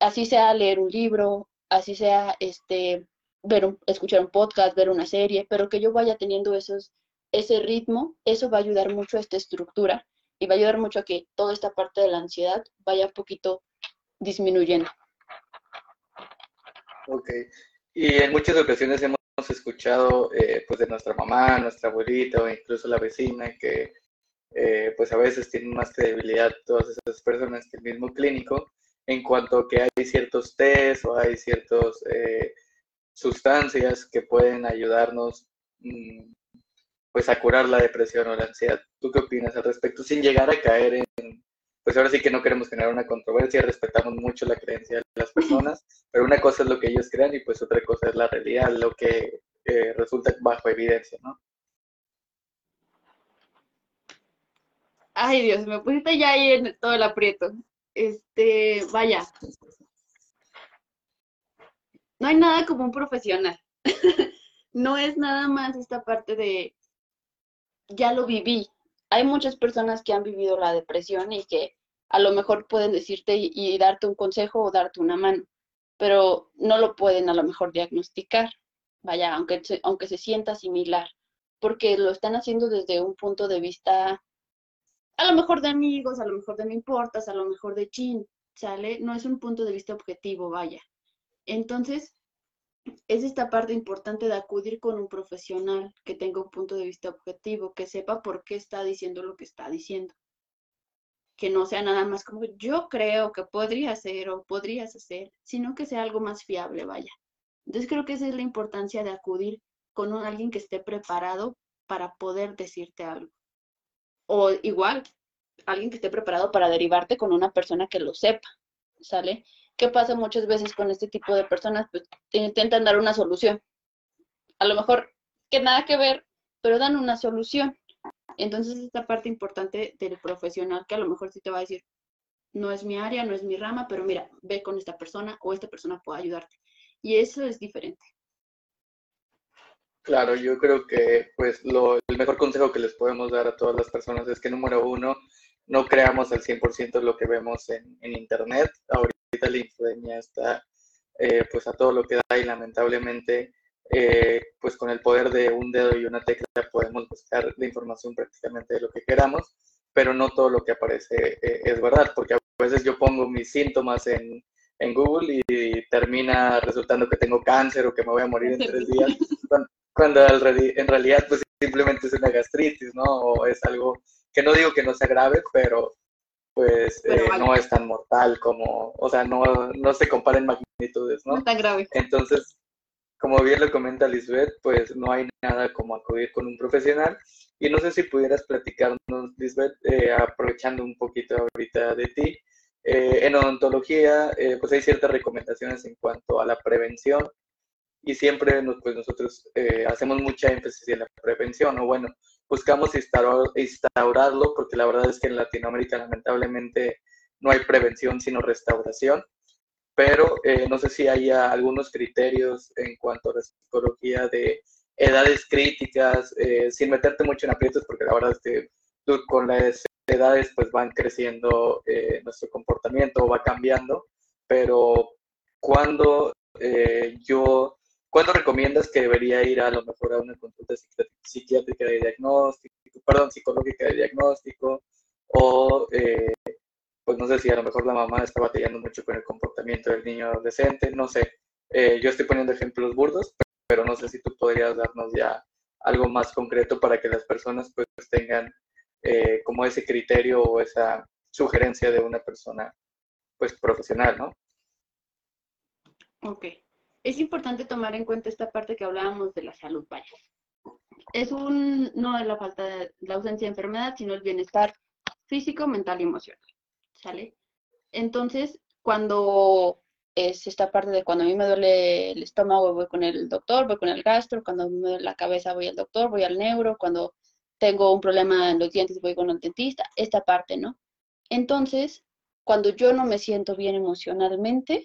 Así sea leer un libro, así sea este ver escuchar un podcast, ver una serie, pero que yo vaya teniendo esos ese ritmo, eso va a ayudar mucho a esta estructura y va a ayudar mucho a que toda esta parte de la ansiedad vaya poquito disminuyendo. Ok. Y en muchas ocasiones hemos escuchado eh, pues de nuestra mamá, nuestra abuelita o incluso la vecina que eh, pues a veces tienen más credibilidad todas esas personas que el mismo clínico en cuanto a que hay ciertos test o hay ciertas eh, sustancias que pueden ayudarnos mm, pues a curar la depresión o la ansiedad. ¿Tú qué opinas al respecto? Sin llegar a caer en, pues ahora sí que no queremos generar una controversia, respetamos mucho la creencia de las personas, pero una cosa es lo que ellos crean y pues otra cosa es la realidad, lo que eh, resulta bajo evidencia, ¿no? Ay Dios, me pusiste ya ahí en todo el aprieto. Este, vaya. No hay nada como un profesional. no es nada más esta parte de ya lo viví. Hay muchas personas que han vivido la depresión y que a lo mejor pueden decirte y, darte un consejo o darte una mano, pero no lo pueden a lo mejor diagnosticar, vaya, aunque aunque se sienta similar, porque lo están haciendo desde un punto de vista, a lo mejor de amigos, a lo mejor de no importas, a lo mejor de chin, ¿sale? No es un punto de vista objetivo, vaya. Entonces, es esta parte importante de acudir con un profesional que tenga un punto de vista objetivo, que sepa por qué está diciendo lo que está diciendo. Que no sea nada más como yo creo que podría ser o podrías hacer, sino que sea algo más fiable, vaya. Entonces creo que esa es la importancia de acudir con alguien que esté preparado para poder decirte algo. O igual, alguien que esté preparado para derivarte con una persona que lo sepa, ¿sale? ¿Qué pasa muchas veces con este tipo de personas? Pues te intentan dar una solución. A lo mejor que nada que ver, pero dan una solución. Entonces, esta parte importante del profesional que a lo mejor sí te va a decir, no es mi área, no es mi rama, pero mira, ve con esta persona o esta persona puede ayudarte. Y eso es diferente. Claro, yo creo que pues lo, el mejor consejo que les podemos dar a todas las personas es que número uno, no creamos al 100% lo que vemos en, en, Internet. La influencia está eh, pues a todo lo que da y lamentablemente eh, pues con el poder de un dedo y una tecla podemos buscar la información prácticamente de lo que queramos, pero no todo lo que aparece eh, es verdad, porque a veces yo pongo mis síntomas en, en Google y, termina resultando que tengo cáncer o que me voy a morir en tres días, cuando, en realidad pues simplemente es una gastritis, ¿no? O es algo que no digo que no sea grave, pero pues eh, no es tan mortal como, o sea, no, no se comparen magnitudes, ¿no? No tan grave. Entonces, como bien lo comenta Lisbeth, pues no hay nada como acudir con un profesional. Y no sé si pudieras platicarnos, Lisbeth, eh, aprovechando un poquito ahorita de ti. Eh, en odontología, eh, pues hay ciertas recomendaciones en cuanto a la prevención y siempre pues nosotros hacemos mucha énfasis en la prevención, o bueno, buscamos instaurarlo porque la verdad es que en Latinoamérica lamentablemente no hay prevención sino restauración. Pero eh, no sé si haya algunos criterios en cuanto a la psicología de edades críticas, eh, sin meterte mucho en aprietos, porque la verdad es que con las edades pues van creciendo eh, nuestro comportamiento, va cambiando, pero cuando yo, ¿cuándo recomiendas que debería ir a lo mejor a una consulta psiquiátrica de diagnóstico, perdón, psicológica de diagnóstico, o pues no sé si a lo mejor la mamá está batallando mucho con el comportamiento del niño adolescente, no sé. Eh, yo estoy poniendo ejemplos burdos, pero no sé si tú podrías darnos ya algo más concreto para que las personas pues tengan eh, como ese criterio o esa sugerencia de una persona pues profesional, ¿no? Ok. Es importante tomar en cuenta esta parte que hablábamos de la salud, vaya. Es un, no es la falta de la ausencia de enfermedad, sino el bienestar físico, mental y emocional. ¿sale? Entonces, cuando es esta parte de cuando a mí me duele el estómago, voy con el doctor, voy con el gastro, cuando me duele la cabeza, voy al doctor, voy al neuro, cuando tengo un problema en los dientes, voy con el dentista, esta parte, ¿no? Entonces, cuando yo no me siento bien emocionalmente,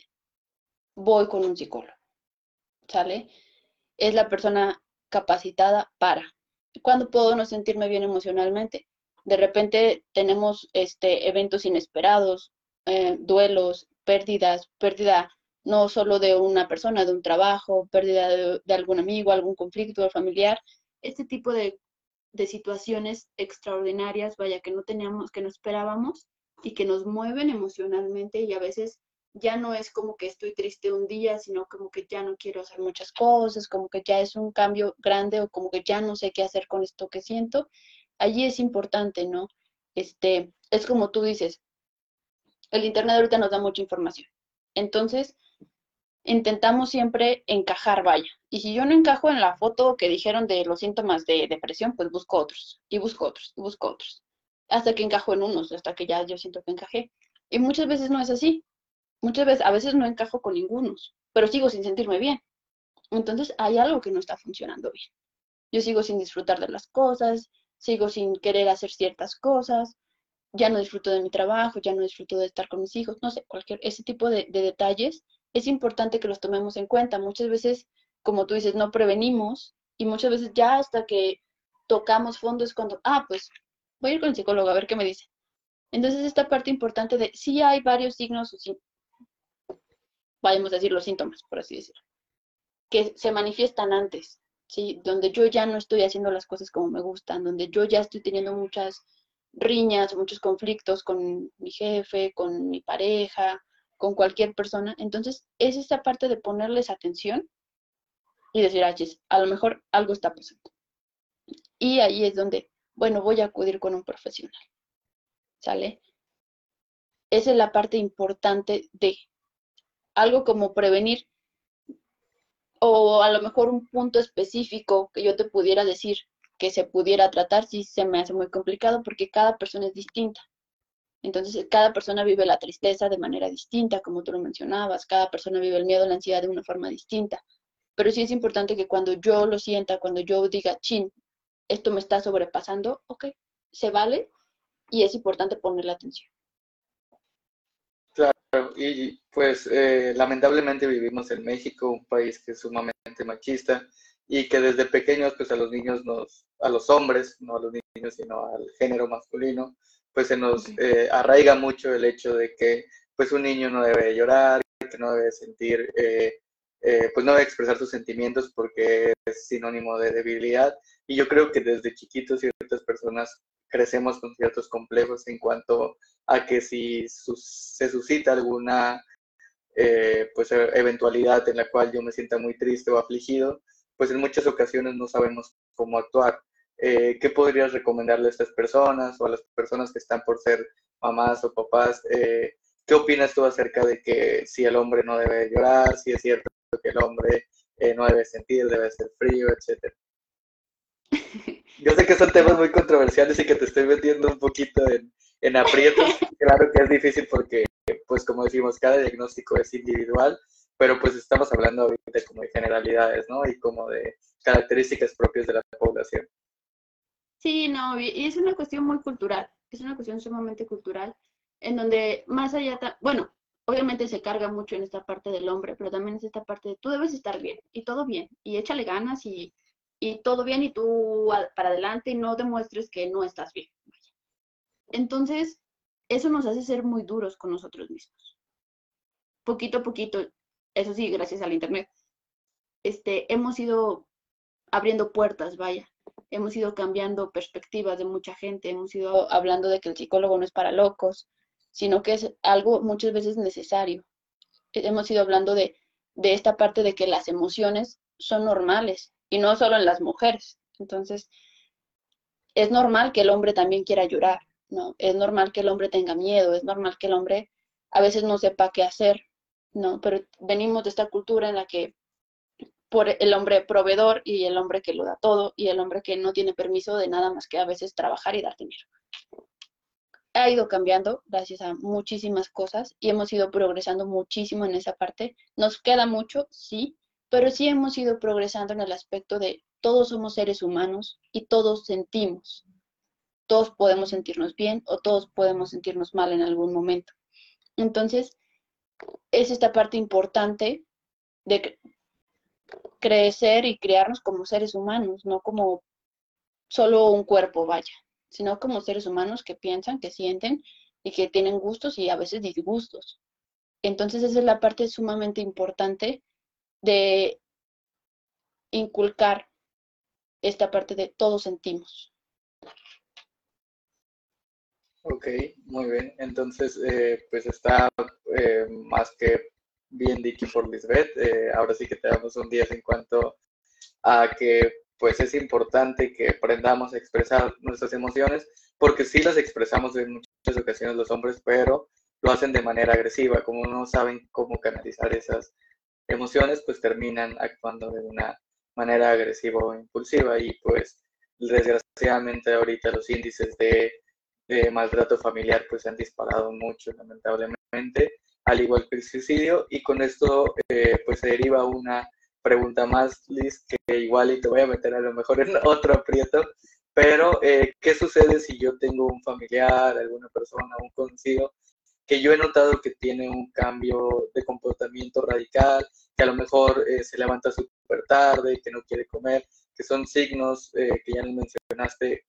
voy con un psicólogo, ¿sale? Es la persona capacitada para. ¿Cuándo puedo no sentirme bien emocionalmente? de repente tenemos este, eventos inesperados, eh, duelos, pérdidas, pérdida no solo de una persona, de un trabajo, pérdida de, algún amigo, algún conflicto familiar, este tipo de, de, situaciones extraordinarias, vaya, que no teníamos, que no esperábamos y que nos mueven emocionalmente y a veces ya no es como que estoy triste un día, sino como que ya no quiero hacer muchas cosas, como que ya es un cambio grande o como que ya no sé qué hacer con esto que siento allí es importante, ¿no? Este, es como tú dices, el Internet ahorita nos da mucha información. Entonces, intentamos siempre encajar, vaya. Y si yo no encajo en la foto que dijeron de los síntomas de depresión, pues busco otros, y busco otros, y busco otros. Hasta que encajo en unos, hasta que ya yo siento que encajé. Y muchas veces no es así. Muchas veces, a veces no encajo con ningunos, pero sigo sin sentirme bien. Entonces hay algo que no está funcionando bien. Yo sigo sin disfrutar de las cosas, sigo sin querer hacer ciertas cosas, ya no disfruto de mi trabajo, ya no disfruto de estar con mis hijos, no sé, cualquier, ese tipo de, detalles, es importante que los tomemos en cuenta. Muchas veces, como tú dices, no prevenimos y muchas veces ya hasta que tocamos fondo es cuando, ah, pues voy a ir con el psicólogo a ver qué me dice. Entonces, esta parte importante de si hay varios signos, vayamos a decir los síntomas, por así decirlo, que se manifiestan antes. ¿sí? Donde yo ya no estoy haciendo las cosas como me gustan, donde yo ya estoy teniendo muchas riñas, muchos conflictos con mi jefe, con mi pareja, con cualquier persona. Entonces, es esta parte de ponerles atención y decir, ah, a lo mejor algo está pasando. Y ahí es donde, bueno, voy a acudir con un profesional. ¿Sale? Esa es la parte importante de algo como prevenir o a lo mejor un punto específico que yo te pudiera decir que se pudiera tratar, sí se me hace muy complicado porque cada persona es distinta. Entonces, cada persona vive la tristeza de manera distinta, como tú lo mencionabas, cada persona vive el miedo, la ansiedad de una forma distinta. Pero sí es importante que cuando yo lo sienta, cuando yo diga, chin, esto me está sobrepasando, ok, se vale y es importante ponerle atención. Y pues eh, lamentablemente vivimos en México, un país que es sumamente machista y que desde pequeños pues a los niños nos, a los hombres, no a los niños sino al género masculino, pues se nos eh, arraiga mucho el hecho de que pues un niño no debe llorar, que no debe sentir, eh, pues no debe expresar sus sentimientos porque es sinónimo de debilidad. Y yo creo que desde chiquitos ciertas personas crecemos con ciertos complejos en cuanto a que si se suscita alguna eh, pues e, eventualidad en la cual yo me sienta muy triste o afligido, pues en muchas ocasiones no sabemos cómo actuar. Eh, ¿Qué podrías recomendarle a estas personas o a las personas que están por ser mamás o papás? Eh, ¿Qué opinas tú acerca de que si el hombre no debe llorar, si es cierto que el hombre no debe sentir, debe ser frío, etcétera? Yo sé que son temas muy controversiales y que te estoy metiendo un poquito en, en aprietos. Claro que es difícil porque, pues como decimos, cada diagnóstico es individual, pero pues estamos hablando ahorita como de generalidades, ¿no? Y como de características propias de la población. Sí, no, y es una cuestión muy cultural, es una cuestión sumamente cultural, en donde más allá, bueno, obviamente se carga mucho en esta parte del hombre, pero también es esta parte de tú debes estar bien y todo bien, y échale ganas y y todo bien y tú para adelante y no demuestres que no estás bien. Entonces, eso nos hace ser muy duros con nosotros mismos. Poquito a poquito, eso sí, gracias al Internet, este, hemos ido abriendo puertas, vaya. Hemos ido cambiando perspectivas de mucha gente, hemos ido hablando de que el psicólogo no es para locos, sino que es algo muchas veces necesario. Hemos ido hablando de, de esta parte de que las emociones son normales, y no solo en las mujeres. Entonces, es normal que el hombre también quiera llorar, ¿no? Es normal que el hombre tenga miedo, es normal que el hombre a veces no sepa qué hacer, ¿no? Pero venimos de esta cultura en la que por el hombre proveedor y el hombre que lo da todo y el hombre que no tiene permiso de nada más que a veces trabajar y dar dinero. Ha ido cambiando gracias a muchísimas cosas y hemos ido progresando muchísimo en esa parte. Nos queda mucho, sí, pero sí hemos ido progresando en el aspecto de todos somos seres humanos y todos sentimos. Todos podemos sentirnos bien o todos podemos sentirnos mal en algún momento. Entonces, es esta parte importante de crecer y crearnos como seres humanos, no como solo un cuerpo, vaya, sino como seres humanos que piensan, que sienten y que tienen gustos y a veces disgustos. Entonces, esa es la parte sumamente importante de inculcar esta parte de todos sentimos. Ok, muy bien. Entonces, eh, pues está eh, más que bien dicho por Lisbeth. Eh, ahora sí que te damos un 10 en cuanto a que pues es importante que aprendamos a expresar nuestras emociones, porque sí las expresamos en muchas ocasiones los hombres, pero lo hacen de manera agresiva, como no saben cómo canalizar esas emociones, pues terminan actuando de una manera agresiva o impulsiva y pues desgraciadamente ahorita los índices de, maltrato familiar pues se han disparado mucho lamentablemente, al igual que el suicidio. Y con esto eh, pues se deriva una pregunta más, Liz, que igual y te voy a meter a lo mejor en otro aprieto, pero eh, ¿qué sucede si yo tengo un familiar, alguna persona, un conocido que yo he notado que tiene un cambio de comportamiento radical, que a lo mejor eh, se levanta súper tarde, que no quiere comer, que son signos que ya mencionaste,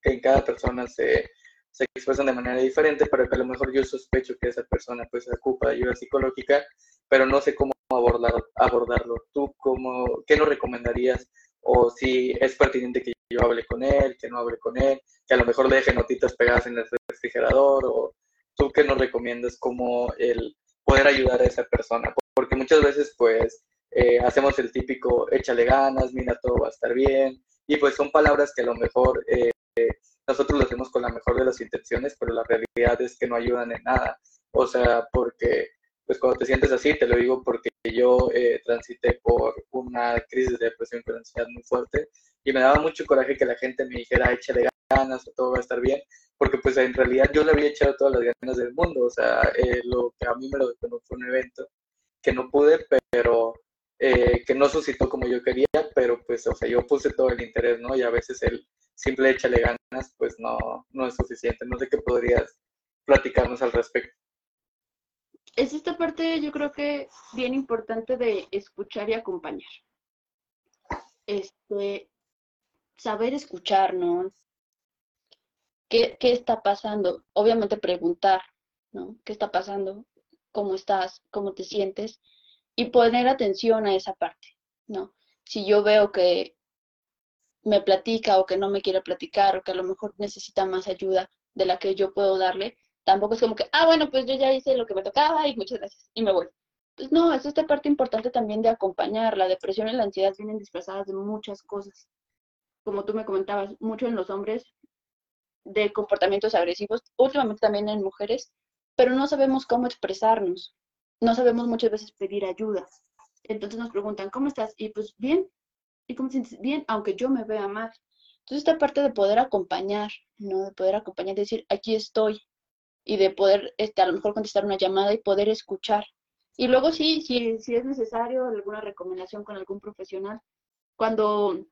que en cada persona se, se, expresan de manera diferente, pero que a lo mejor yo sospecho que esa persona pues ocupa ayuda psicológica, pero no sé cómo abordar, abordarlo. ¿Tú cómo, qué nos recomendarías? O si es pertinente que yo hable con él, que no hable con él, que a lo mejor le deje notitas pegadas en el refrigerador o ¿tú qué nos recomiendas como el poder ayudar a esa persona? Porque muchas veces pues eh, hacemos el típico échale ganas, mira, todo va a estar bien, y pues son palabras que a lo mejor eh, nosotros lo hacemos con la mejor de las intenciones, pero la realidad es que no ayudan en nada. O sea, porque pues cuando te sientes así, te lo digo porque yo eh, transité por una crisis de depresión con ansiedad muy fuerte y me daba mucho coraje que la gente me dijera, échale ganas, todo va a estar bien, porque pues en realidad yo le había echado todas las ganas del mundo, o sea, eh, lo que a mí me lo detonó fue un evento que no pude, pero eh, que no suscitó como yo quería, pero pues, o sea, yo puse todo el interés, ¿no? Y a veces el simple échale ganas, pues no, no es suficiente. No sé qué podrías platicarnos al respecto. Es esta parte, yo creo que bien importante de escuchar y acompañar. Este, saber escucharnos, ¿Qué, ¿Qué, está pasando? Obviamente preguntar, ¿no? ¿Qué está pasando? ¿Cómo estás? ¿Cómo te sientes? Y poner atención a esa parte, ¿no? Si yo veo que me platica o que no me quiere platicar o que a lo mejor necesita más ayuda de la que yo puedo darle, tampoco es como que, ah, bueno, pues yo ya hice lo que me tocaba y muchas gracias y me voy. Pues no, es esta parte importante también de acompañar. La depresión y la ansiedad vienen disfrazadas de muchas cosas. Como tú me comentabas, mucho en los hombres de comportamientos agresivos, últimamente también en mujeres, pero no sabemos cómo expresarnos, no sabemos muchas veces pedir ayuda. Entonces nos preguntan, ¿cómo estás? Y pues bien, ¿y cómo te sientes? Bien, aunque yo me vea mal. Entonces esta parte de poder acompañar, ¿no? De poder acompañar, decir, aquí estoy, y de poder, este, a lo mejor contestar una llamada y poder escuchar. Y luego sí, si, si es necesario alguna recomendación con algún profesional. Cuando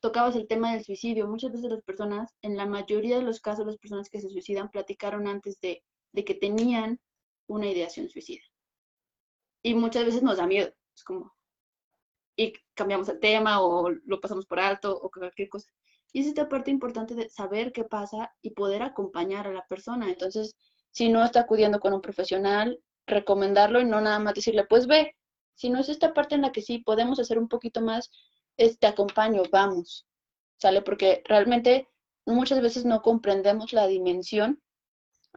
tocabas el tema del suicidio. Muchas veces las personas, en la mayoría de los casos, las personas que se suicidan platicaron antes de, que tenían una ideación suicida. Y muchas veces nos da miedo. Es como, y cambiamos el tema o lo pasamos por alto o cualquier cosa. Y es esta parte importante de saber qué pasa y poder acompañar a la persona. Entonces, si no está acudiendo con un profesional, recomendarlo y no nada más decirle, pues ve. Si no es esta parte en la que sí podemos hacer un poquito más te acompaño, vamos, ¿sale? Porque realmente muchas veces no comprendemos la dimensión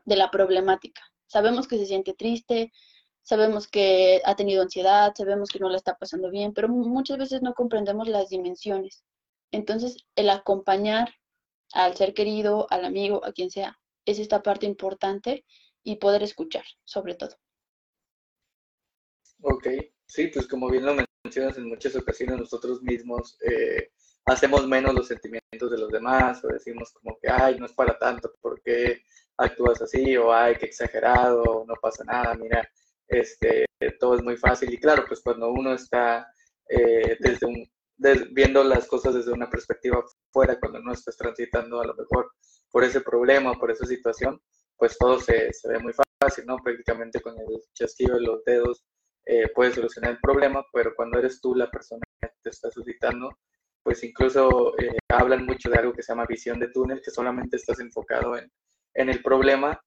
de la problemática. Sabemos que se siente triste, sabemos que ha tenido ansiedad, sabemos que no la está pasando bien, pero muchas veces no comprendemos las dimensiones. Entonces, el acompañar al ser querido, al amigo, a quien sea, es esta parte importante y poder escuchar, sobre todo. Ok, sí, pues como bien lo en muchas ocasiones nosotros mismos eh, hacemos menos los sentimientos de los demás o decimos como que, ay, no es para tanto, ¿por qué actúas así? O, ay, qué exagerado, no pasa nada, mira, este, todo es muy fácil. Y claro, pues cuando uno está eh, desde un, viendo las cosas desde una perspectiva fuera, cuando no estás transitando a lo mejor por ese problema, por esa situación, pues todo se, se ve muy fácil, ¿no? Prácticamente con el chasquido de los dedos eh, puedes solucionar el problema, pero cuando eres tú la persona que te está suscitando, pues incluso eh, hablan mucho de algo que se llama visión de túnel, que solamente estás enfocado en, en el problema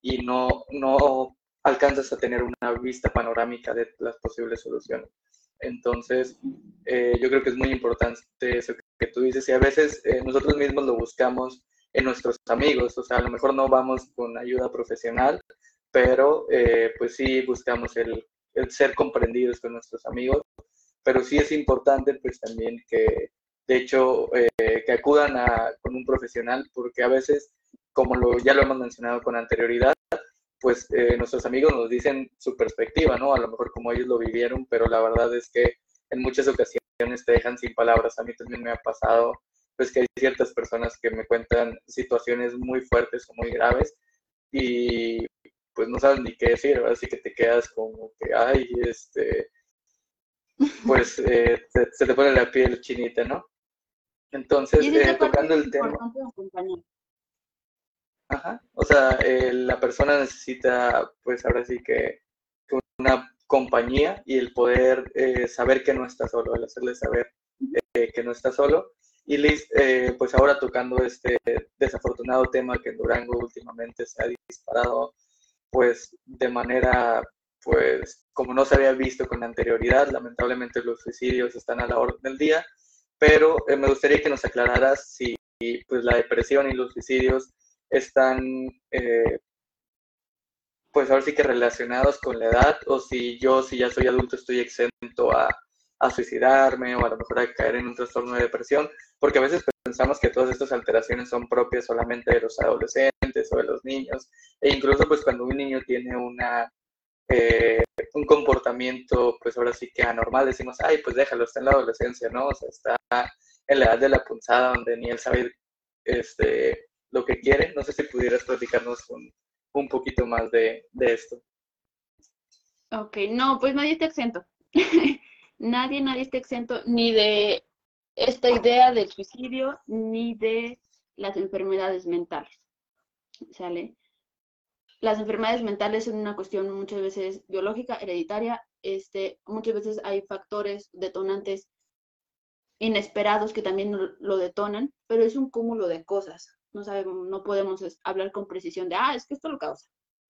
y no, no alcanzas a tener una vista panorámica de las posibles soluciones. Entonces, eh, yo creo que es muy importante eso que tú dices y a veces nosotros mismos lo buscamos en nuestros amigos, o sea, a lo mejor no vamos con ayuda profesional, pero pues sí buscamos el, el ser comprendidos con nuestros amigos, pero sí es importante pues también que, de hecho, eh, que acudan a, con un profesional, porque a veces, como lo, ya lo hemos mencionado con anterioridad, pues eh, nuestros amigos nos dicen su perspectiva, ¿no? A lo mejor como ellos lo vivieron, pero la verdad es que en muchas ocasiones te dejan sin palabras. A mí también me ha pasado, pues que hay ciertas personas que me cuentan situaciones muy fuertes o muy graves y pues no sabes ni qué decir, así que te quedas como que, ay, este, pues eh, se te pone la piel chinita, ¿no? Entonces, eh, tocando el tema. Ajá, o sea, eh, la persona necesita, pues ahora sí que, una compañía y el poder saber que no está solo, el hacerle saber que no está solo. Y Liz, pues ahora tocando este desafortunado tema que en Durango últimamente se ha disparado pues de manera, pues como no se había visto con anterioridad, lamentablemente los suicidios están a la orden del día, pero eh, me gustaría que nos aclararas si pues la depresión y los suicidios están, eh, pues ahora sí que relacionados con la edad, o si yo, si ya soy adulto, estoy exento a, a suicidarme o a lo mejor a caer en un trastorno de depresión, porque a veces pensamos que todas estas alteraciones son propias solamente de los adolescentes o de los niños, e incluso pues cuando un niño tiene una, eh, un comportamiento, pues ahora sí que anormal, decimos, ay, pues déjalo, está en la adolescencia, ¿no? O sea, está en la edad de la punzada donde ni él sabe este, lo que quiere. No sé si pudieras platicarnos un, un poquito más de, de esto. Ok, no, pues nadie está exento. nadie, nadie está exento ni de esta idea del suicidio ni de las enfermedades mentales. ¿Sale? Las enfermedades mentales son una cuestión muchas veces biológica, hereditaria. Este, muchas veces hay factores detonantes inesperados que también lo detonan, pero es un cúmulo de cosas. No sabemos, no podemos hablar con precisión de, ah, es que esto lo causa,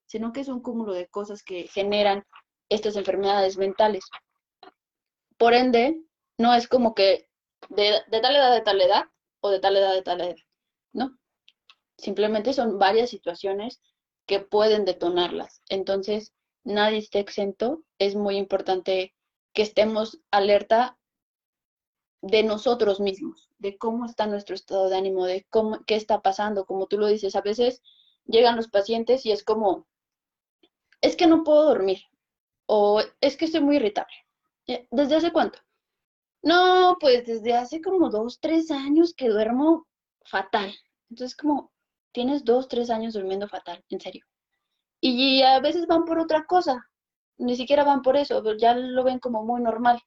sino que es un cúmulo de cosas que generan estas enfermedades mentales. Por ende, no es como que de, de tal edad de tal edad o de tal edad de tal edad, ¿no? Simplemente son varias situaciones que pueden detonarlas. Entonces, nadie está exento. Es muy importante que estemos alerta de nosotros mismos, de cómo está nuestro estado de ánimo, de cómo, qué está pasando. Como tú lo dices, a veces llegan los pacientes y es como, es que no puedo dormir o es que estoy muy irritable. ¿Desde hace cuánto? No, pues desde hace como dos, tres años que duermo fatal. Entonces, como, tienes dos, tres años durmiendo fatal, en serio. Y a veces van por otra cosa, ni siquiera van por eso, ya lo ven como muy normal.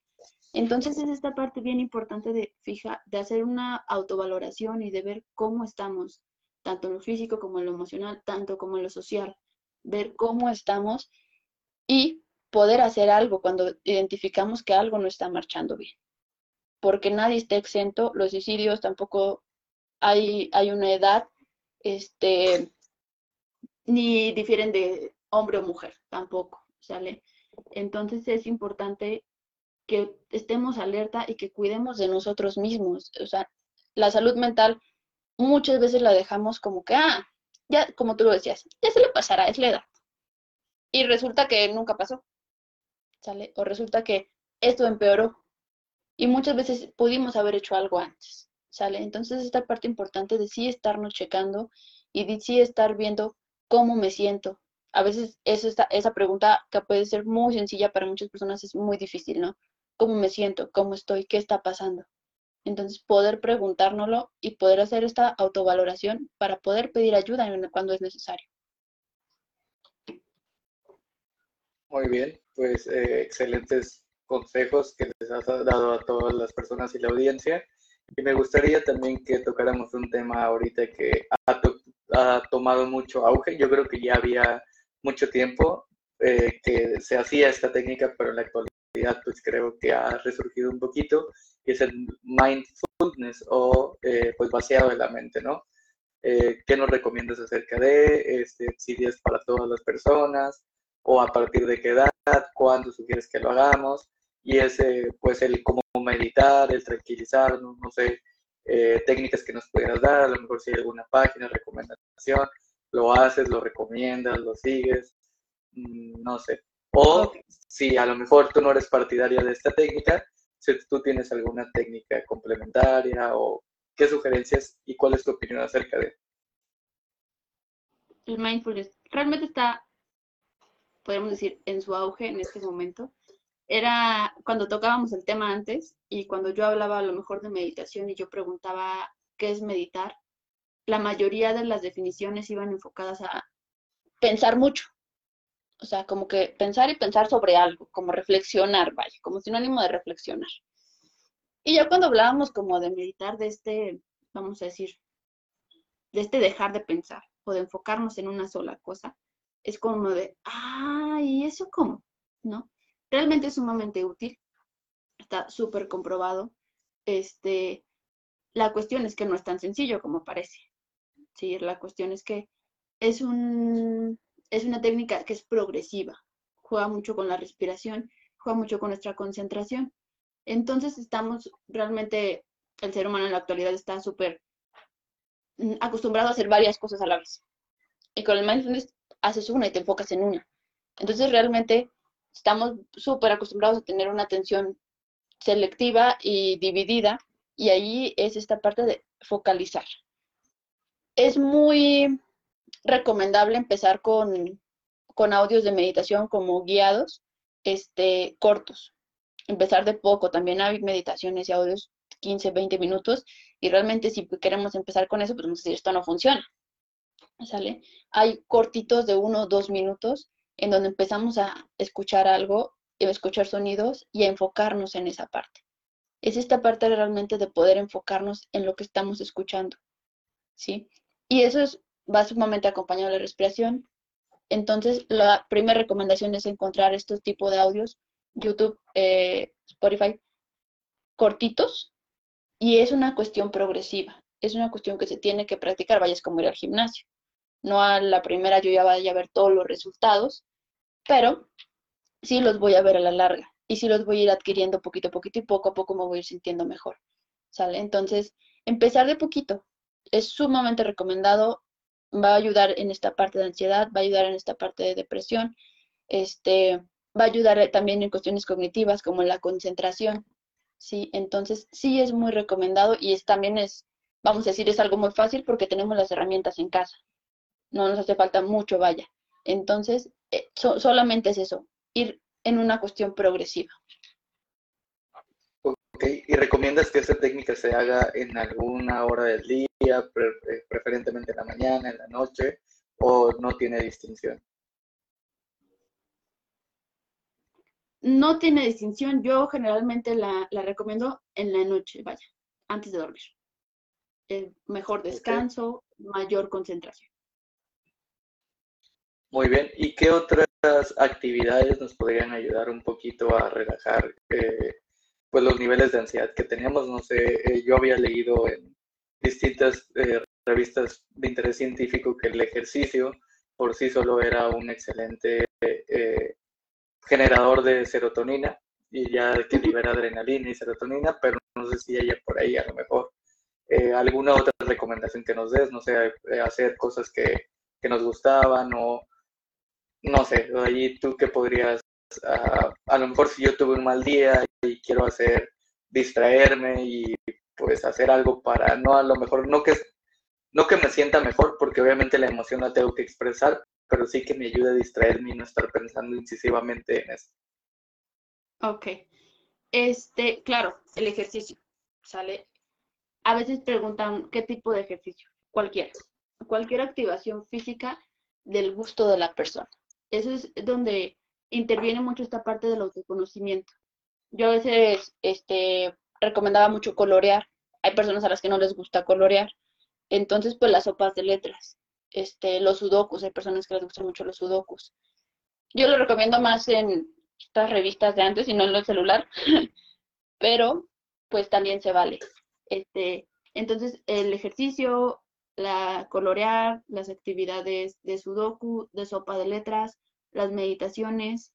Entonces es esta parte bien importante de fija, de hacer una autovaloración y de ver cómo estamos, tanto en lo físico como en lo emocional, tanto como en lo social, ver cómo estamos y poder hacer algo cuando identificamos que algo no está marchando bien. Porque nadie está exento, los suicidios tampoco hay, hay una edad, este, ni difieren de hombre o mujer, tampoco, ¿sale? Entonces es importante que estemos alerta y que cuidemos de nosotros mismos. O sea, la salud mental muchas veces la dejamos como que, ah, ya, como tú lo decías, ya se le pasará, es la edad. Y resulta que nunca pasó, ¿sale? O resulta que esto empeoró. Y muchas veces pudimos haber hecho algo antes, ¿sale? Entonces, esta parte importante de sí estarnos checando y de sí estar viendo cómo me siento. A veces esa, esa pregunta que puede ser muy sencilla para muchas personas es muy difícil, ¿no? Cómo me siento, cómo estoy, qué está pasando. Entonces, poder preguntárnoslo y poder hacer esta autovaloración para poder pedir ayuda cuando es necesario. Muy bien, pues eh, excelentes consejos que les has dado a todas las personas y la audiencia. Y me gustaría también que tocáramos un tema ahorita que ha, tomado mucho auge. Yo creo que ya había mucho tiempo eh, que se hacía esta técnica, pero en la actualidad pues creo que ha resurgido un poquito, que es el mindfulness o eh, pues vaciado de la mente, ¿no? Eh, ¿Qué nos recomiendas acerca de? Este, si es para todas las personas o a partir de qué edad, cuándo sugieres que lo hagamos y ese pues el cómo meditar, el tranquilizarnos, no sé, eh, técnicas que nos pudieras dar, a lo mejor si hay alguna página, recomendación, lo haces, lo recomiendas, lo sigues, mm, no sé, o si a lo mejor tú no eres partidaria de esta técnica, si tú tienes alguna técnica complementaria o qué sugerencias y cuál es tu opinión acerca de. El mindfulness realmente está, podemos decir, en su auge en este momento. Era cuando tocábamos el tema antes y cuando yo hablaba a lo mejor de meditación y yo preguntaba qué es meditar, la mayoría de las definiciones iban enfocadas a pensar mucho, o sea, como que pensar y pensar sobre algo, como reflexionar, vaya, como sinónimo de reflexionar. Y ya cuando hablábamos como de meditar, de este, vamos a decir, de este dejar de pensar o de enfocarnos en una sola cosa, es como de, ah, ¿y eso cómo? ¿No? Realmente es sumamente útil, está súper comprobado. Este, la cuestión es que no es tan sencillo como parece. Sí, la cuestión es que es un, es una técnica que es progresiva, juega mucho con la respiración, juega mucho con nuestra concentración. Entonces estamos realmente, el ser humano en la actualidad está súper mm, acostumbrado a hacer varias cosas a la vez. Y con el mindfulness haces una y te enfocas en una. Entonces realmente estamos súper acostumbrados a tener una atención selectiva y dividida y ahí es esta parte de focalizar. Es muy recomendable empezar con, con audios de meditación como guiados. este, cortos. Empezar de poco. También hay meditaciones y audios 15, 20 minutos. Y realmente si queremos empezar con eso, pues vamos a decir, esto no funciona. ¿Sale? Hay cortitos de uno o dos minutos en donde empezamos a escuchar algo, a escuchar sonidos y a enfocarnos en esa parte. Es esta parte realmente de poder enfocarnos en lo que estamos escuchando. ¿Sí? Y eso es, va sumamente acompañado de la respiración. Entonces, la primera recomendación es encontrar estos tipos de audios, YouTube, eh, Spotify, cortitos, y es una cuestión progresiva, es una cuestión que se tiene que practicar, vayas como ir al gimnasio. No a la primera yo ya vaya a ver todos los resultados, pero sí los voy a ver a la larga y sí los voy a ir adquiriendo poquito a poquito y poco a poco me voy a ir sintiendo mejor. ¿Sale? Entonces, empezar de poquito es sumamente recomendado, va a ayudar en esta parte de ansiedad, va a ayudar en esta parte de depresión, este, va a ayudar también en cuestiones cognitivas como la concentración, ¿sí? Entonces, sí es muy recomendado y es también es, vamos a decir, es algo muy fácil porque tenemos las herramientas en casa. No nos hace falta mucho, vaya. Entonces, eh, solamente es eso, ir en una cuestión progresiva. ¿Y recomiendas que esta técnica se haga en alguna hora del día, eh, preferentemente en la mañana, en la noche, o no tiene distinción? No tiene distinción. Yo generalmente la, la recomiendo en la noche, vaya, antes de dormir. El mejor descanso, mayor concentración. Muy bien. ¿Y qué otras actividades nos podrían ayudar un poquito a relajar eh, pues los niveles de ansiedad que teníamos? No sé, eh, yo había leído en distintas eh, revistas de interés científico que el ejercicio por sí solo era un excelente generador de serotonina y ya que libera adrenalina y serotonina, pero no sé si haya por ahí a lo mejor alguna otra recomendación que nos des, no sé, hacer cosas que, que nos gustaban o no sé, ahí tú qué podrías, ah, a lo mejor si yo tuve un mal día y quiero hacer, distraerme y pues hacer algo para, no a lo mejor, no que, no que me sienta mejor, porque obviamente la emoción la tengo que expresar, pero sí que me ayude a distraerme y no estar pensando incisivamente en eso. Ok. Este, claro, el ejercicio, ¿sale? A veces preguntan qué tipo de ejercicio, cualquiera. Cualquier activación física del gusto de la persona eso es donde interviene mucho esta parte del autoconocimiento. Yo a veces este, recomendaba mucho colorear. Hay personas a las que no les gusta colorear. Entonces, pues las sopas de letras, este, los sudokus, hay personas que les gustan mucho los sudokus. Yo lo recomiendo más en estas revistas de antes y no en el celular, pero pues también se vale. Este, entonces, el ejercicio, la colorear, las actividades de sudoku, de sopa de letras, las meditaciones.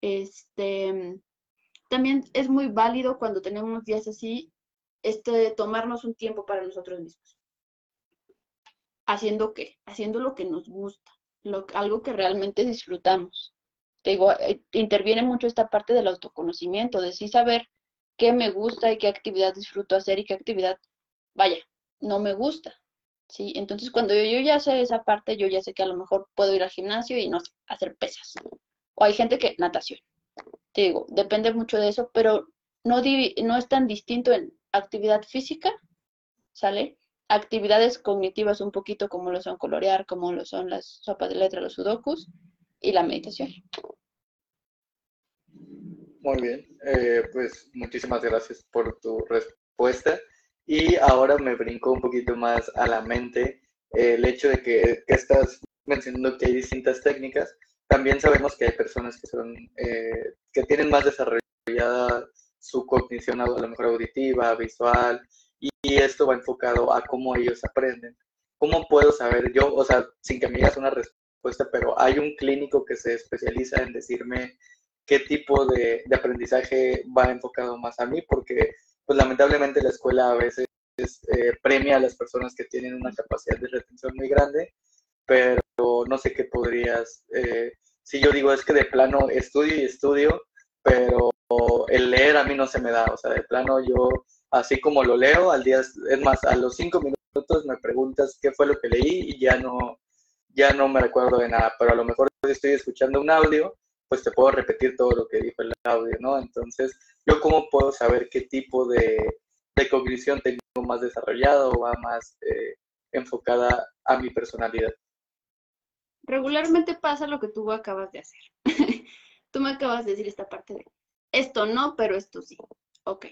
Este, también es muy válido cuando tenemos días así, este, tomarnos un tiempo para nosotros mismos. ¿Haciendo qué? Haciendo lo que nos gusta, lo, algo que realmente disfrutamos. Te digo, eh, interviene mucho esta parte del autoconocimiento, de sí saber qué me gusta y qué actividad disfruto hacer y qué actividad, vaya, no me gusta. ¿sí? Entonces, cuando yo, ya sé esa parte, yo ya sé que a lo mejor puedo ir al gimnasio y no hacer pesas. O hay gente que natación. Te digo, depende mucho de eso, pero no, es tan distinto en actividad física, ¿sale? Actividades cognitivas un poquito como lo son colorear, como lo son las sopas de letra, los sudokus y la meditación. Muy bien, eh, pues muchísimas gracias por tu respuesta. Y ahora me brincó un poquito más a la mente el hecho de que, estás mencionando que hay distintas técnicas. También sabemos que hay personas que son eh, que tienen más desarrollada su cognición a lo mejor auditiva, visual, y, esto va enfocado a cómo ellos aprenden. ¿Cómo puedo saber yo, o sea, sin que me digas una respuesta, pero hay un clínico que se especializa en decirme qué tipo de, aprendizaje va enfocado más a mí? Porque pues lamentablemente la escuela a veces eh, premia a las personas que tienen una capacidad de retención muy grande, pero no sé qué podrías, eh, si yo digo es que de plano estudio y estudio, pero el leer a mí no se me da, o sea, de plano yo, así como lo leo, al día, es más, a los cinco minutos me preguntas qué fue lo que leí y ya no, ya no me recuerdo de nada, pero a lo mejor estoy escuchando un audio pues te puedo repetir todo lo que dijo el audio, ¿no? Entonces, ¿yo cómo puedo saber qué tipo de, cognición tengo más desarrollado o va más eh, enfocada a mi personalidad? Regularmente pasa lo que tú acabas de hacer. tú me acabas de decir esta parte de esto no, pero esto sí. Ok.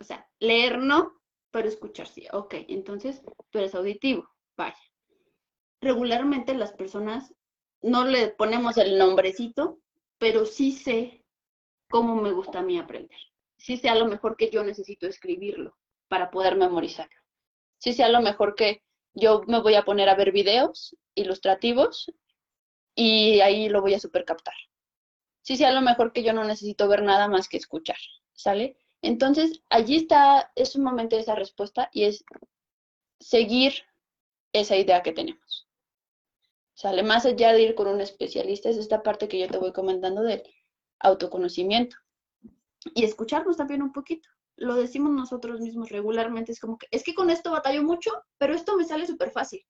O sea, leer no, pero escuchar sí. Ok, entonces tú eres auditivo. Vaya. Regularmente las personas no le ponemos el nombrecito, pero sí sé cómo me gusta a mí aprender. Sí sé a lo mejor que yo necesito escribirlo para poder memorizarlo. Sí sé a lo mejor que yo me voy a poner a ver videos ilustrativos y ahí lo voy a supercaptar. Sí sé a lo mejor que yo no necesito ver nada más que escuchar, ¿sale? Entonces, allí está, es un momento de esa respuesta y es seguir esa idea que tenemos. Sale más allá de ir con un especialista, es esta parte que yo te voy comentando del autoconocimiento. Y escucharnos también un poquito. Lo decimos nosotros mismos regularmente, es como que, es que con esto batallo mucho, pero esto me sale súper fácil.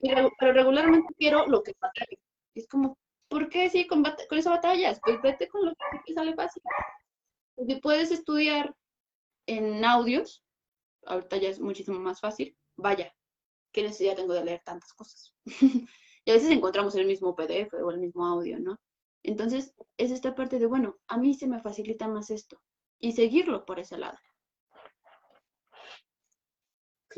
Pero, regularmente quiero lo que batallo. Es como, ¿por qué sí con, con eso batallas? Pues vete con lo que sale fácil. Si puedes estudiar en audios, ahorita ya es muchísimo más fácil, vaya, ¿qué necesidad tengo de leer tantas cosas? y a veces encontramos el mismo PDF o el mismo audio, ¿no? Entonces, es esta parte de, bueno, a mí se me facilita más esto y seguirlo por ese lado.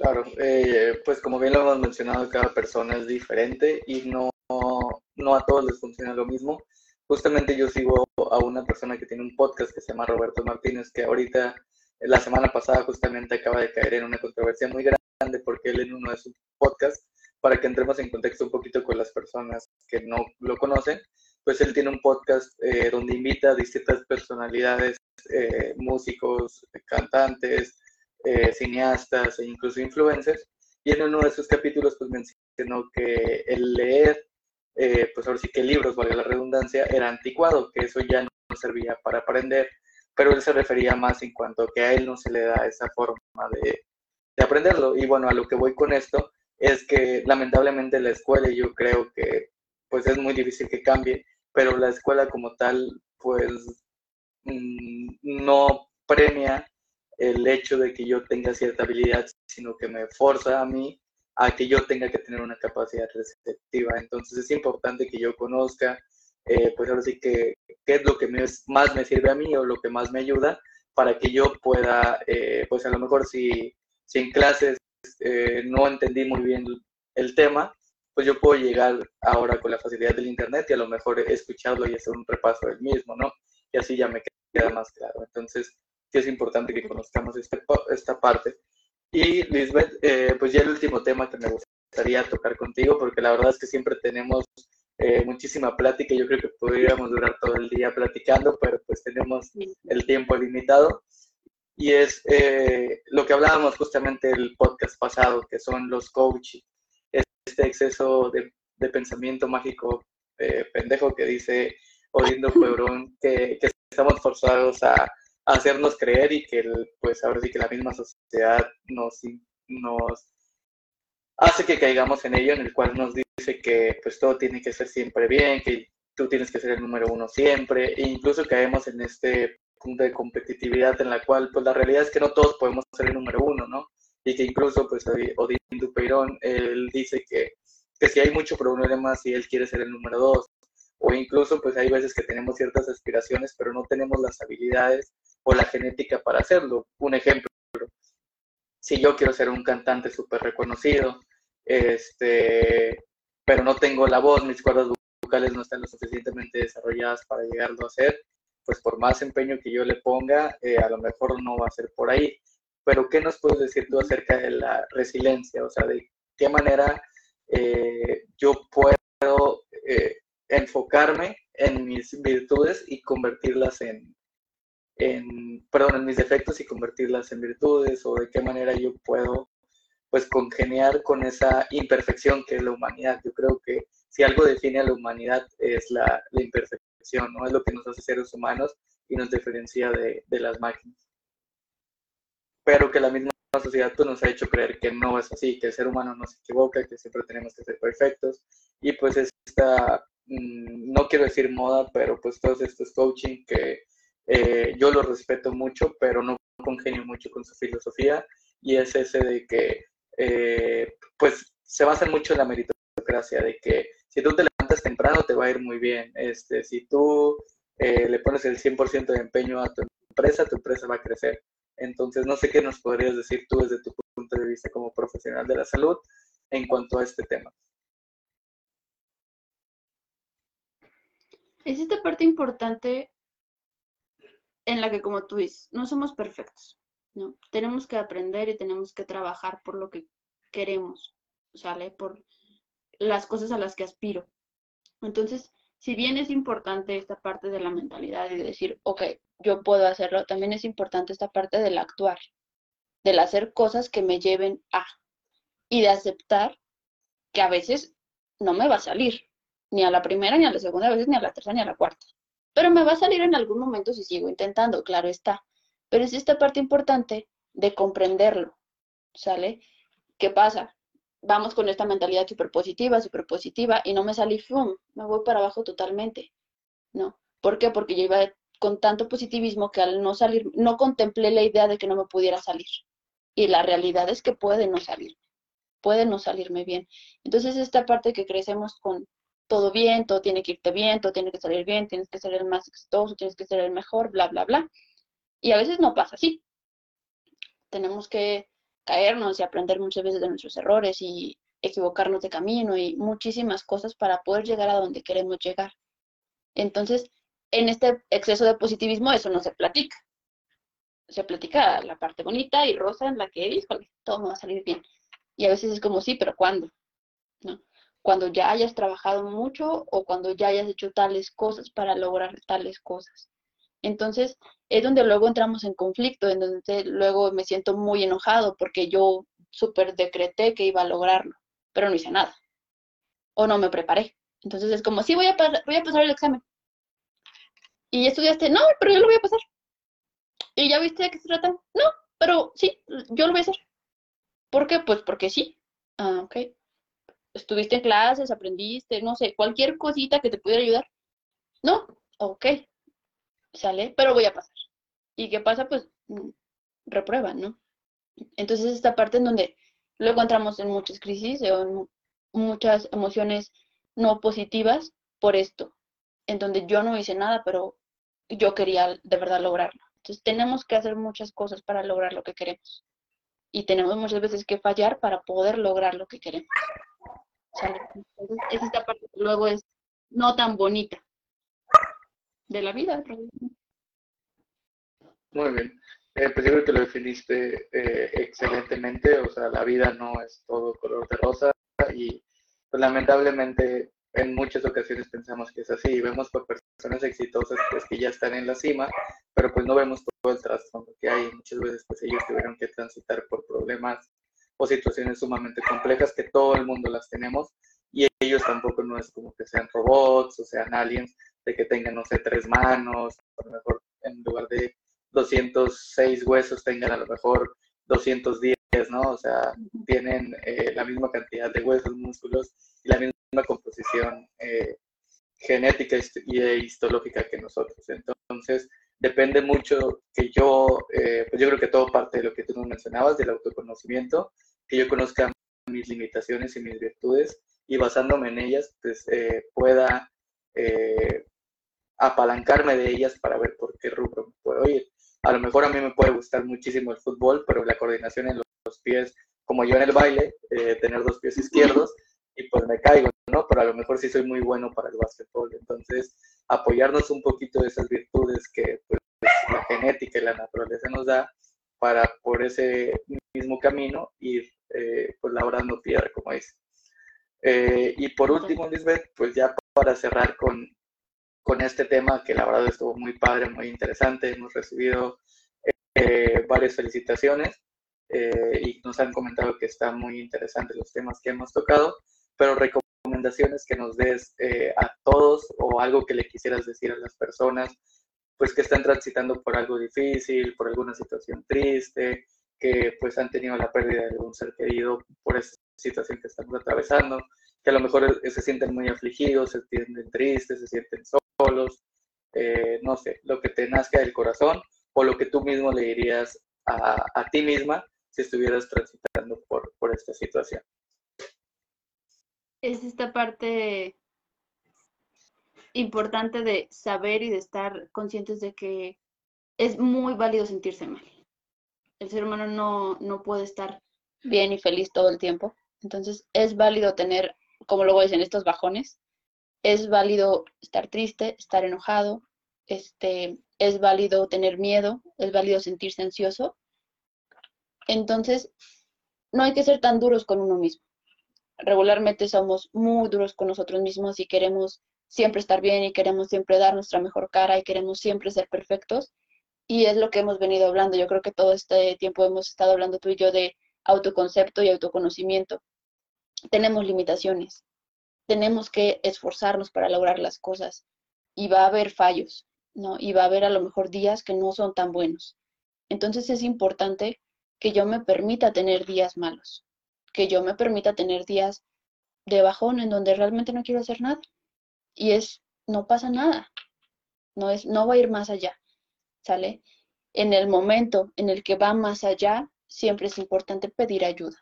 Claro, eh, pues como bien lo hemos mencionado, cada persona es diferente y no, no a todos les funciona lo mismo. Justamente yo sigo a una persona que tiene un podcast que se llama Roberto Martínez, que ahorita, la semana pasada justamente acaba de caer en una controversia muy grande porque él en uno de sus podcasts para que entremos en contexto un poquito con las personas que no lo conocen, pues él tiene un podcast eh, donde invita a distintas personalidades, eh, músicos, cantantes, eh, cineastas e incluso influencers. Y en uno de sus capítulos pues mencionó que el leer, pues ahora sí que libros, valga la redundancia, era anticuado, que eso ya no servía para aprender, pero él se refería más en cuanto que a él no se le da esa forma de, de aprenderlo. Y bueno, a lo que voy con esto es que lamentablemente la escuela, yo creo que pues es muy difícil que cambie, pero la escuela como tal, pues mm, no premia el hecho de que yo tenga cierta habilidad, sino que me forza a mí a que yo tenga que tener una capacidad receptiva. Entonces es importante que yo conozca, eh, pues ahora sí que, qué es lo que más me sirve a mí o lo que más me ayuda para que yo pueda, eh, pues a lo mejor si, si en clases eh, no entendí muy bien el tema, pues yo puedo llegar ahora con la facilidad del Internet y a lo mejor escucharlo y hacer un repaso del mismo, ¿no? Y así ya me queda más claro. Entonces, sí es importante que conozcamos este, esta parte. Y Lisbeth, eh, pues ya el último tema que me gustaría tocar contigo, porque la verdad es que siempre tenemos eh, muchísima plática, yo creo que podríamos durar todo el día platicando, pero pues tenemos el tiempo limitado. Y es eh, lo que hablábamos justamente el podcast pasado, que son los coaches, este exceso de, pensamiento mágico eh, pendejo que dice Odindo Puebrón, que, estamos forzados a, hacernos creer y que pues ahora sí que la misma sociedad nos, nos hace que caigamos en ello, en el cual nos dice que pues todo tiene que ser siempre bien, que tú tienes que ser el número uno siempre, e incluso caemos en este punto de competitividad en la cual, pues la realidad es que no todos podemos ser el número uno, ¿no? Y que incluso, pues, Odín Dupeirón, él dice que, que si hay mucho problema si él quiere ser el número dos, o incluso, pues, hay veces que tenemos ciertas aspiraciones, pero no tenemos las habilidades o la genética para hacerlo. Un ejemplo, si yo quiero ser un cantante súper reconocido, este, pero no tengo la voz, mis cuerdas vocales no están lo suficientemente desarrolladas para llegarlo a hacer, pues por más empeño que yo le ponga, eh, a lo mejor no va a ser por ahí. Pero ¿qué nos puedes decir tú acerca de la resiliencia? O sea, de qué manera eh, yo puedo eh, enfocarme en mis virtudes y convertirlas en, en, perdón, en mis defectos y convertirlas en virtudes, o de qué manera yo puedo pues congeniar con esa imperfección que es la humanidad. Yo creo que si algo define a la humanidad es la, la imperfección ¿no? Es lo que nos hace seres humanos y nos diferencia de, las máquinas. Pero que la misma sociedad pues, nos ha hecho creer que no es así, que el ser humano no se equivoca, que siempre tenemos que ser perfectos. Y pues esta mm, no quiero decir moda, pero pues todos estos coaching que eh, yo los respeto mucho, pero no congenio mucho con su filosofía y es ese de que eh, pues se basa mucho en la meritocracia, de que si tú te levantas temprano te va a ir muy bien, este, si tú eh, le pones el 100% de empeño a tu empresa, tu empresa va a crecer. Entonces, no sé qué nos podrías decir tú desde tu punto de vista como profesional de la salud en cuanto a este tema. Es esta parte importante en la que, como tú dices, no somos perfectos, ¿no? Tenemos que aprender y tenemos que trabajar por lo que queremos, ¿sale? Por las cosas a las que aspiro. Entonces, si bien es importante esta parte de la mentalidad y de decir, ok, yo puedo hacerlo, también es importante esta parte del actuar, del hacer cosas que me lleven a, y de aceptar que a veces no me va a salir, ni a la primera, ni a la segunda, a veces ni a la tercera, ni a la cuarta. Pero me va a salir en algún momento si sigo intentando, claro está. Pero es esta parte importante de comprenderlo, ¿sale? ¿Qué pasa? Vamos con esta mentalidad súper positiva, súper positiva, y no me salí, ¡fum! Me voy para abajo totalmente, ¿no? ¿Por qué? Porque yo iba con tanto positivismo que al no salir, no contemplé la idea de que no me pudiera salir. Y la realidad es que puede no salir, puede no salirme bien. Entonces, esta parte que crecemos con todo bien, todo tiene que irte bien, todo tiene que salir bien, tienes que ser el más exitoso, tienes que ser el mejor, bla, bla, bla. Y a veces no pasa así. Tenemos que caernos y aprender muchas veces de nuestros errores y equivocarnos de camino y muchísimas cosas para poder llegar a donde queremos llegar. Entonces, en este exceso de positivismo eso no se platica. Se platica la parte bonita y rosa en la que, híjole, todo va a salir bien. Y a veces es como, sí, pero ¿cuándo? ¿No? Cuando ya hayas trabajado mucho o cuando ya hayas hecho tales cosas para lograr tales cosas. Entonces, es donde luego entramos en conflicto, en donde luego me siento muy enojado porque yo súper decreté que iba a lograrlo, pero no hice nada. O no me preparé. Entonces es como, sí, voy a, voy a pasar el examen. ¿Y estudiaste? No, pero yo lo voy a pasar. ¿Y ya viste de qué se trata? No, pero sí, yo lo voy a hacer. ¿Por qué? Pues porque sí. Ah, ok estuviste en clases, aprendiste, no sé, cualquier cosita que te pudiera ayudar. No, ok, sale, pero voy a pasar. ¿Y qué pasa? Pues mm, reprueban, ¿no? Entonces esta parte en donde luego entramos en muchas crisis o en muchas emociones no positivas por esto, en donde yo no hice nada, pero yo quería de verdad lograrlo. Entonces tenemos que hacer muchas cosas para lograr lo que queremos. Y tenemos muchas veces que fallar para poder lograr lo que queremos. Entonces, es esta parte que luego es no tan bonita de la vida. Muy bien. Eh, pues yo creo que lo definiste eh, excelentemente. O sea, la vida no es todo color de rosa y pues, lamentablemente en muchas ocasiones pensamos que es así y vemos por personas exitosas pues que ya están en la cima, pero pues no vemos todo el trasfondo que hay. Muchas veces pues ellos tuvieron que transitar por problemas o situaciones sumamente complejas que todo el mundo las tenemos y ellos tampoco no es como que sean robots o sean aliens de que tengan, no sé, tres manos, a lo mejor en lugar de 206 huesos tengan a lo mejor 210, ¿no? O sea, tienen eh, la misma cantidad de huesos, músculos y la misma composición eh, genética y histológica que nosotros. Entonces, depende mucho que yo, eh, pues yo creo que todo parte de lo que tú nos mencionabas, del autoconocimiento, que yo conozca mis limitaciones y mis virtudes y basándome en ellas, pues eh, pueda eh, apalancarme de ellas para ver por qué rubro me puedo ir. A lo mejor a mí me puede gustar muchísimo el fútbol, pero la coordinación en los, pies, como yo en el baile, tener dos pies izquierdos, y pues me caigo, ¿no? Pero a lo mejor sí soy muy bueno para el básquetbol. Entonces, apoyarnos un poquito de esas virtudes que pues, la genética y la naturaleza nos da para por ese mismo camino ir eh, pues labrando piedra, como dice. Eh, y por último, Lisbeth, pues ya para cerrar con, con este tema que la verdad estuvo muy padre, muy interesante, hemos recibido eh, varias felicitaciones y nos han comentado que están muy interesantes los temas que hemos tocado, pero recomendaciones que nos des eh, a todos o algo que le quisieras decir a las personas, pues que están transitando por algo difícil, por alguna situación triste, que pues han tenido la pérdida de un ser querido por esa situación que estamos atravesando, que a lo mejor se sienten muy afligidos, se sienten tristes, se sienten solos, eh, no sé, lo que te nazca del corazón o lo que tú mismo le dirías a, a ti misma si estuvieras transitando por, por esta situación. Es esta parte importante de saber y de estar conscientes de que es muy válido sentirse mal. El ser humano no, no puede estar bien y feliz todo el tiempo. Entonces es válido tener, como luego dicen, estos bajones. Es válido estar triste, estar enojado, este, es válido tener miedo, es válido sentirse ansioso. Entonces, no hay que ser tan duros con uno mismo. Regularmente somos muy duros con nosotros mismos y queremos siempre estar bien y queremos siempre dar nuestra mejor cara y queremos siempre ser perfectos. Y es lo que hemos venido hablando. Yo creo que todo este tiempo hemos estado hablando tú y yo de autoconcepto y autoconocimiento. Tenemos limitaciones. Tenemos que esforzarnos para lograr las cosas. Y va a haber fallos, ¿no? Y va a haber a lo mejor días que no son tan buenos. Entonces es importante que yo me permita tener días malos, que yo me permita tener días de bajón en donde realmente no quiero hacer nada y es, no pasa nada, no, es, no va a ir más allá, ¿sale? En el momento en el que va más allá, siempre es importante pedir ayuda.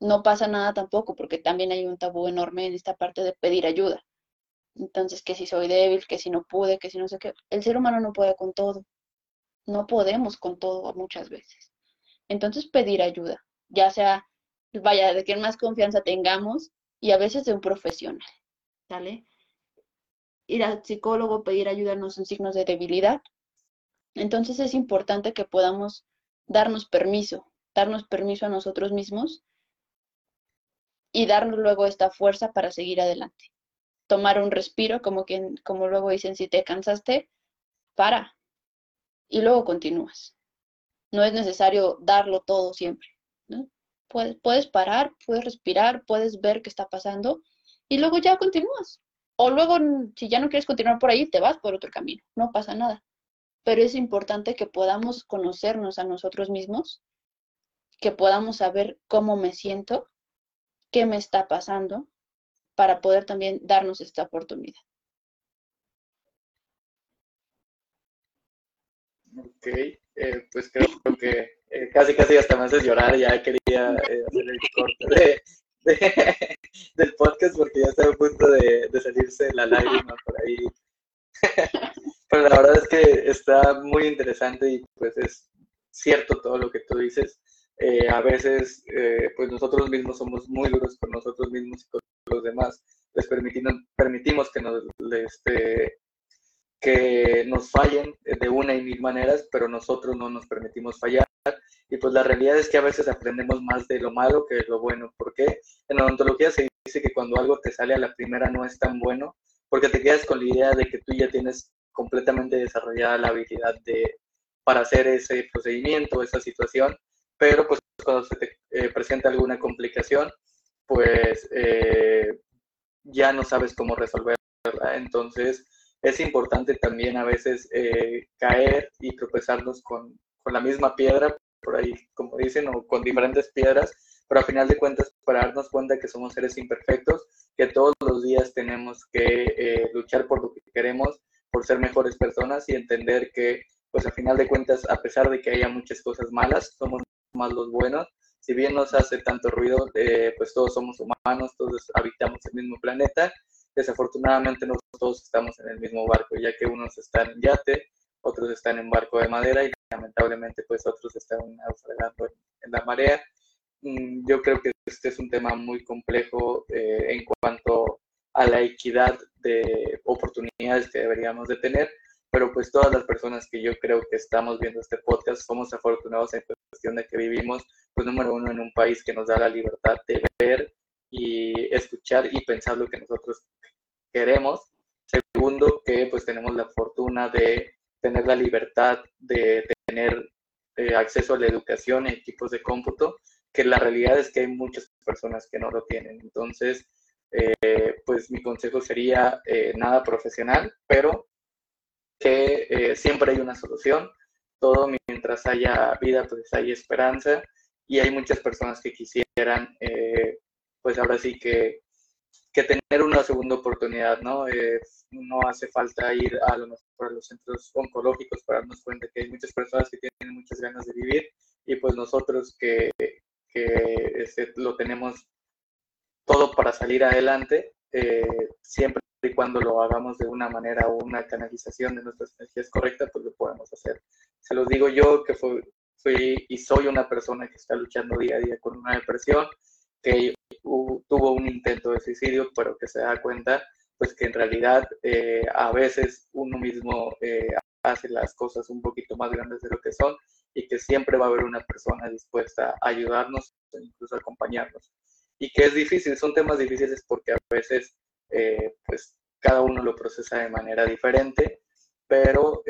No pasa nada tampoco, porque también hay un tabú enorme en esta parte de pedir ayuda. Entonces, que si soy débil, que si no pude, que si no sé qué. El ser humano no puede con todo. No podemos con todo muchas veces. Entonces, pedir ayuda, ya sea, vaya, de quien más confianza tengamos y a veces de un profesional, ¿sale? ir al psicólogo, pedir ayuda no son signos de debilidad. Entonces es importante que podamos darnos permiso, darnos permiso a nosotros mismos y darnos luego esta fuerza para seguir adelante. Tomar un respiro, como, quien, como luego dicen, si te cansaste, para y luego continúas. No es necesario darlo todo siempre. Puedes, puedes parar, puedes respirar, puedes ver qué está pasando y luego ya continúas. O luego, si ya no quieres continuar por ahí, te vas por otro camino, no pasa nada. Pero es importante que podamos conocernos a nosotros mismos, que podamos saber cómo me siento, qué me está pasando, para poder también darnos esta oportunidad. Ok, eh, pues creo que eh, casi casi hasta me haces llorar, ya quería eh, hacer el corte de, del podcast porque ya está a punto de, salirse la lágrima por ahí. Pero la verdad es que está muy interesante y pues es cierto todo lo que tú dices. Eh, a veces eh, pues nosotros mismos somos muy duros con nosotros mismos y con los demás. Les permitimos, que nos, este, que nos fallen de una y mil maneras, pero nosotros no nos permitimos fallar. Y pues la realidad es que a veces aprendemos más de lo malo que de lo bueno. ¿Por qué? En la odontología se dice que cuando algo te sale a la primera no es tan bueno, porque te quedas con la idea de que tú ya tienes completamente desarrollada la habilidad de, para hacer ese procedimiento, esa situación, pero pues cuando se te eh, presenta alguna complicación, pues eh, ya no sabes cómo resolverla. Entonces es importante también a veces eh, caer y tropezarnos con, con la misma piedra por ahí, como dicen, o con diferentes piedras, pero a final de cuentas, para darnos cuenta que somos seres imperfectos, que todos los días tenemos que luchar por lo que queremos, por ser mejores personas y entender que, pues a final de cuentas, a pesar de que haya muchas cosas malas, somos más los buenos. Si bien nos hace tanto ruido, eh, pues todos somos humanos, todos habitamos el mismo planeta. Desafortunadamente no todos estamos en el mismo barco, ya que unos están en yate, otros están en barco de madera y lamentablemente pues otros están naufragando en, la marea. Mm, yo creo que este es un tema muy complejo eh, en cuanto a la equidad de oportunidades que deberíamos de tener, pero pues todas las personas que yo creo que estamos viendo este podcast somos afortunados en cuestión de que vivimos, pues número uno, en un país que nos da la libertad de ver y escuchar y pensar lo que nosotros queremos. Segundo, que pues tenemos la fortuna de tener la libertad de tener eh, acceso a la educación en equipos de cómputo, que la realidad es que hay muchas personas que no lo tienen. Entonces, eh, pues mi consejo sería eh, nada profesional, pero que siempre hay una solución. Todo mientras haya vida, pues hay esperanza y hay muchas personas que quisieran pues ahora sí que, que tener una segunda oportunidad, ¿no? no hace falta ir a los centros oncológicos para darnos cuenta que hay muchas personas que tienen muchas ganas de vivir y pues nosotros que, que este, lo tenemos todo para salir adelante, eh, siempre y cuando lo hagamos de una manera o una canalización de nuestras energías correcta, pues lo podemos hacer. Se los digo yo que fui, y soy una persona que está luchando día a día con una depresión, que tuvo un intento de suicidio, pero que se da cuenta pues que en realidad eh, a veces uno mismo eh, hace las cosas un poquito más grandes de lo que son y que siempre va a haber una persona dispuesta a ayudarnos, incluso a acompañarnos. Y que es difícil, son temas difíciles porque a veces eh, pues cada uno lo procesa de manera diferente, pero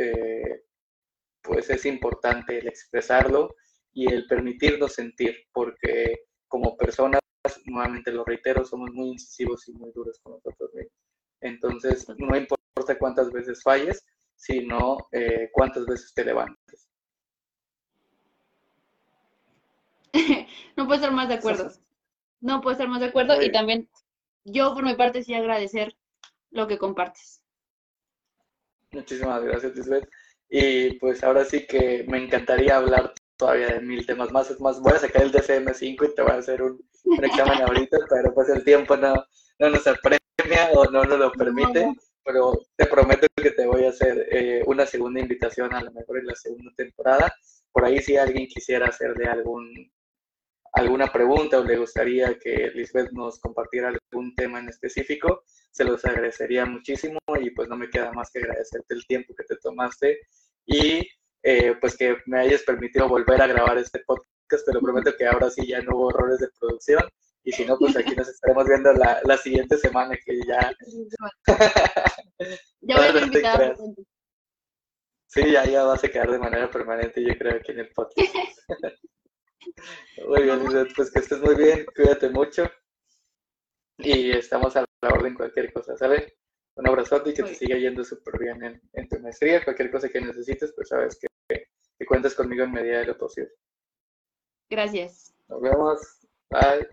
pues es importante el expresarlo y el permitirnos sentir, porque como personas, nuevamente lo reitero, somos muy incisivos y muy duros con nosotros mismos. Entonces, no importa cuántas veces falles, sino eh, cuántas veces te levantes. no puedo estar más de acuerdo. No puedo estar más de acuerdo y también yo por mi parte sí agradecer lo que compartes. Muchísimas gracias, Lisbeth. Y pues ahora sí que me encantaría hablar todavía de mil temas más. Es más, voy a sacar el DCM5 y te voy a hacer un, examen ahorita, pero pues el tiempo no, no nos apremia o no nos lo permite, pero te prometo que te voy a hacer eh, una segunda invitación a lo mejor en la segunda temporada. Por ahí si alguien quisiera hacerle algún alguna pregunta o le gustaría que Lisbeth nos compartiera algún tema en específico, se los agradecería muchísimo y pues no me queda más que agradecerte el tiempo que te tomaste y eh, pues que me hayas permitido volver a grabar este podcast. Te lo prometo que ahora sí ya no hubo errores de producción y si no, pues aquí nos estaremos viendo la, la siguiente semana que ya... ya voy a invitar. Sí, ya, ya vas a quedar de manera permanente, yo creo, aquí en el podcast. muy bien, pues que estés muy bien, cuídate mucho y estamos a la orden cualquier cosa, ¿sale? Un abrazote y que te siga yendo súper bien en, en, tu maestría. Cualquier cosa que necesites, pues sabes que, que, que cuentes conmigo en medida de lo posible. Gracias. Nos vemos. Bye.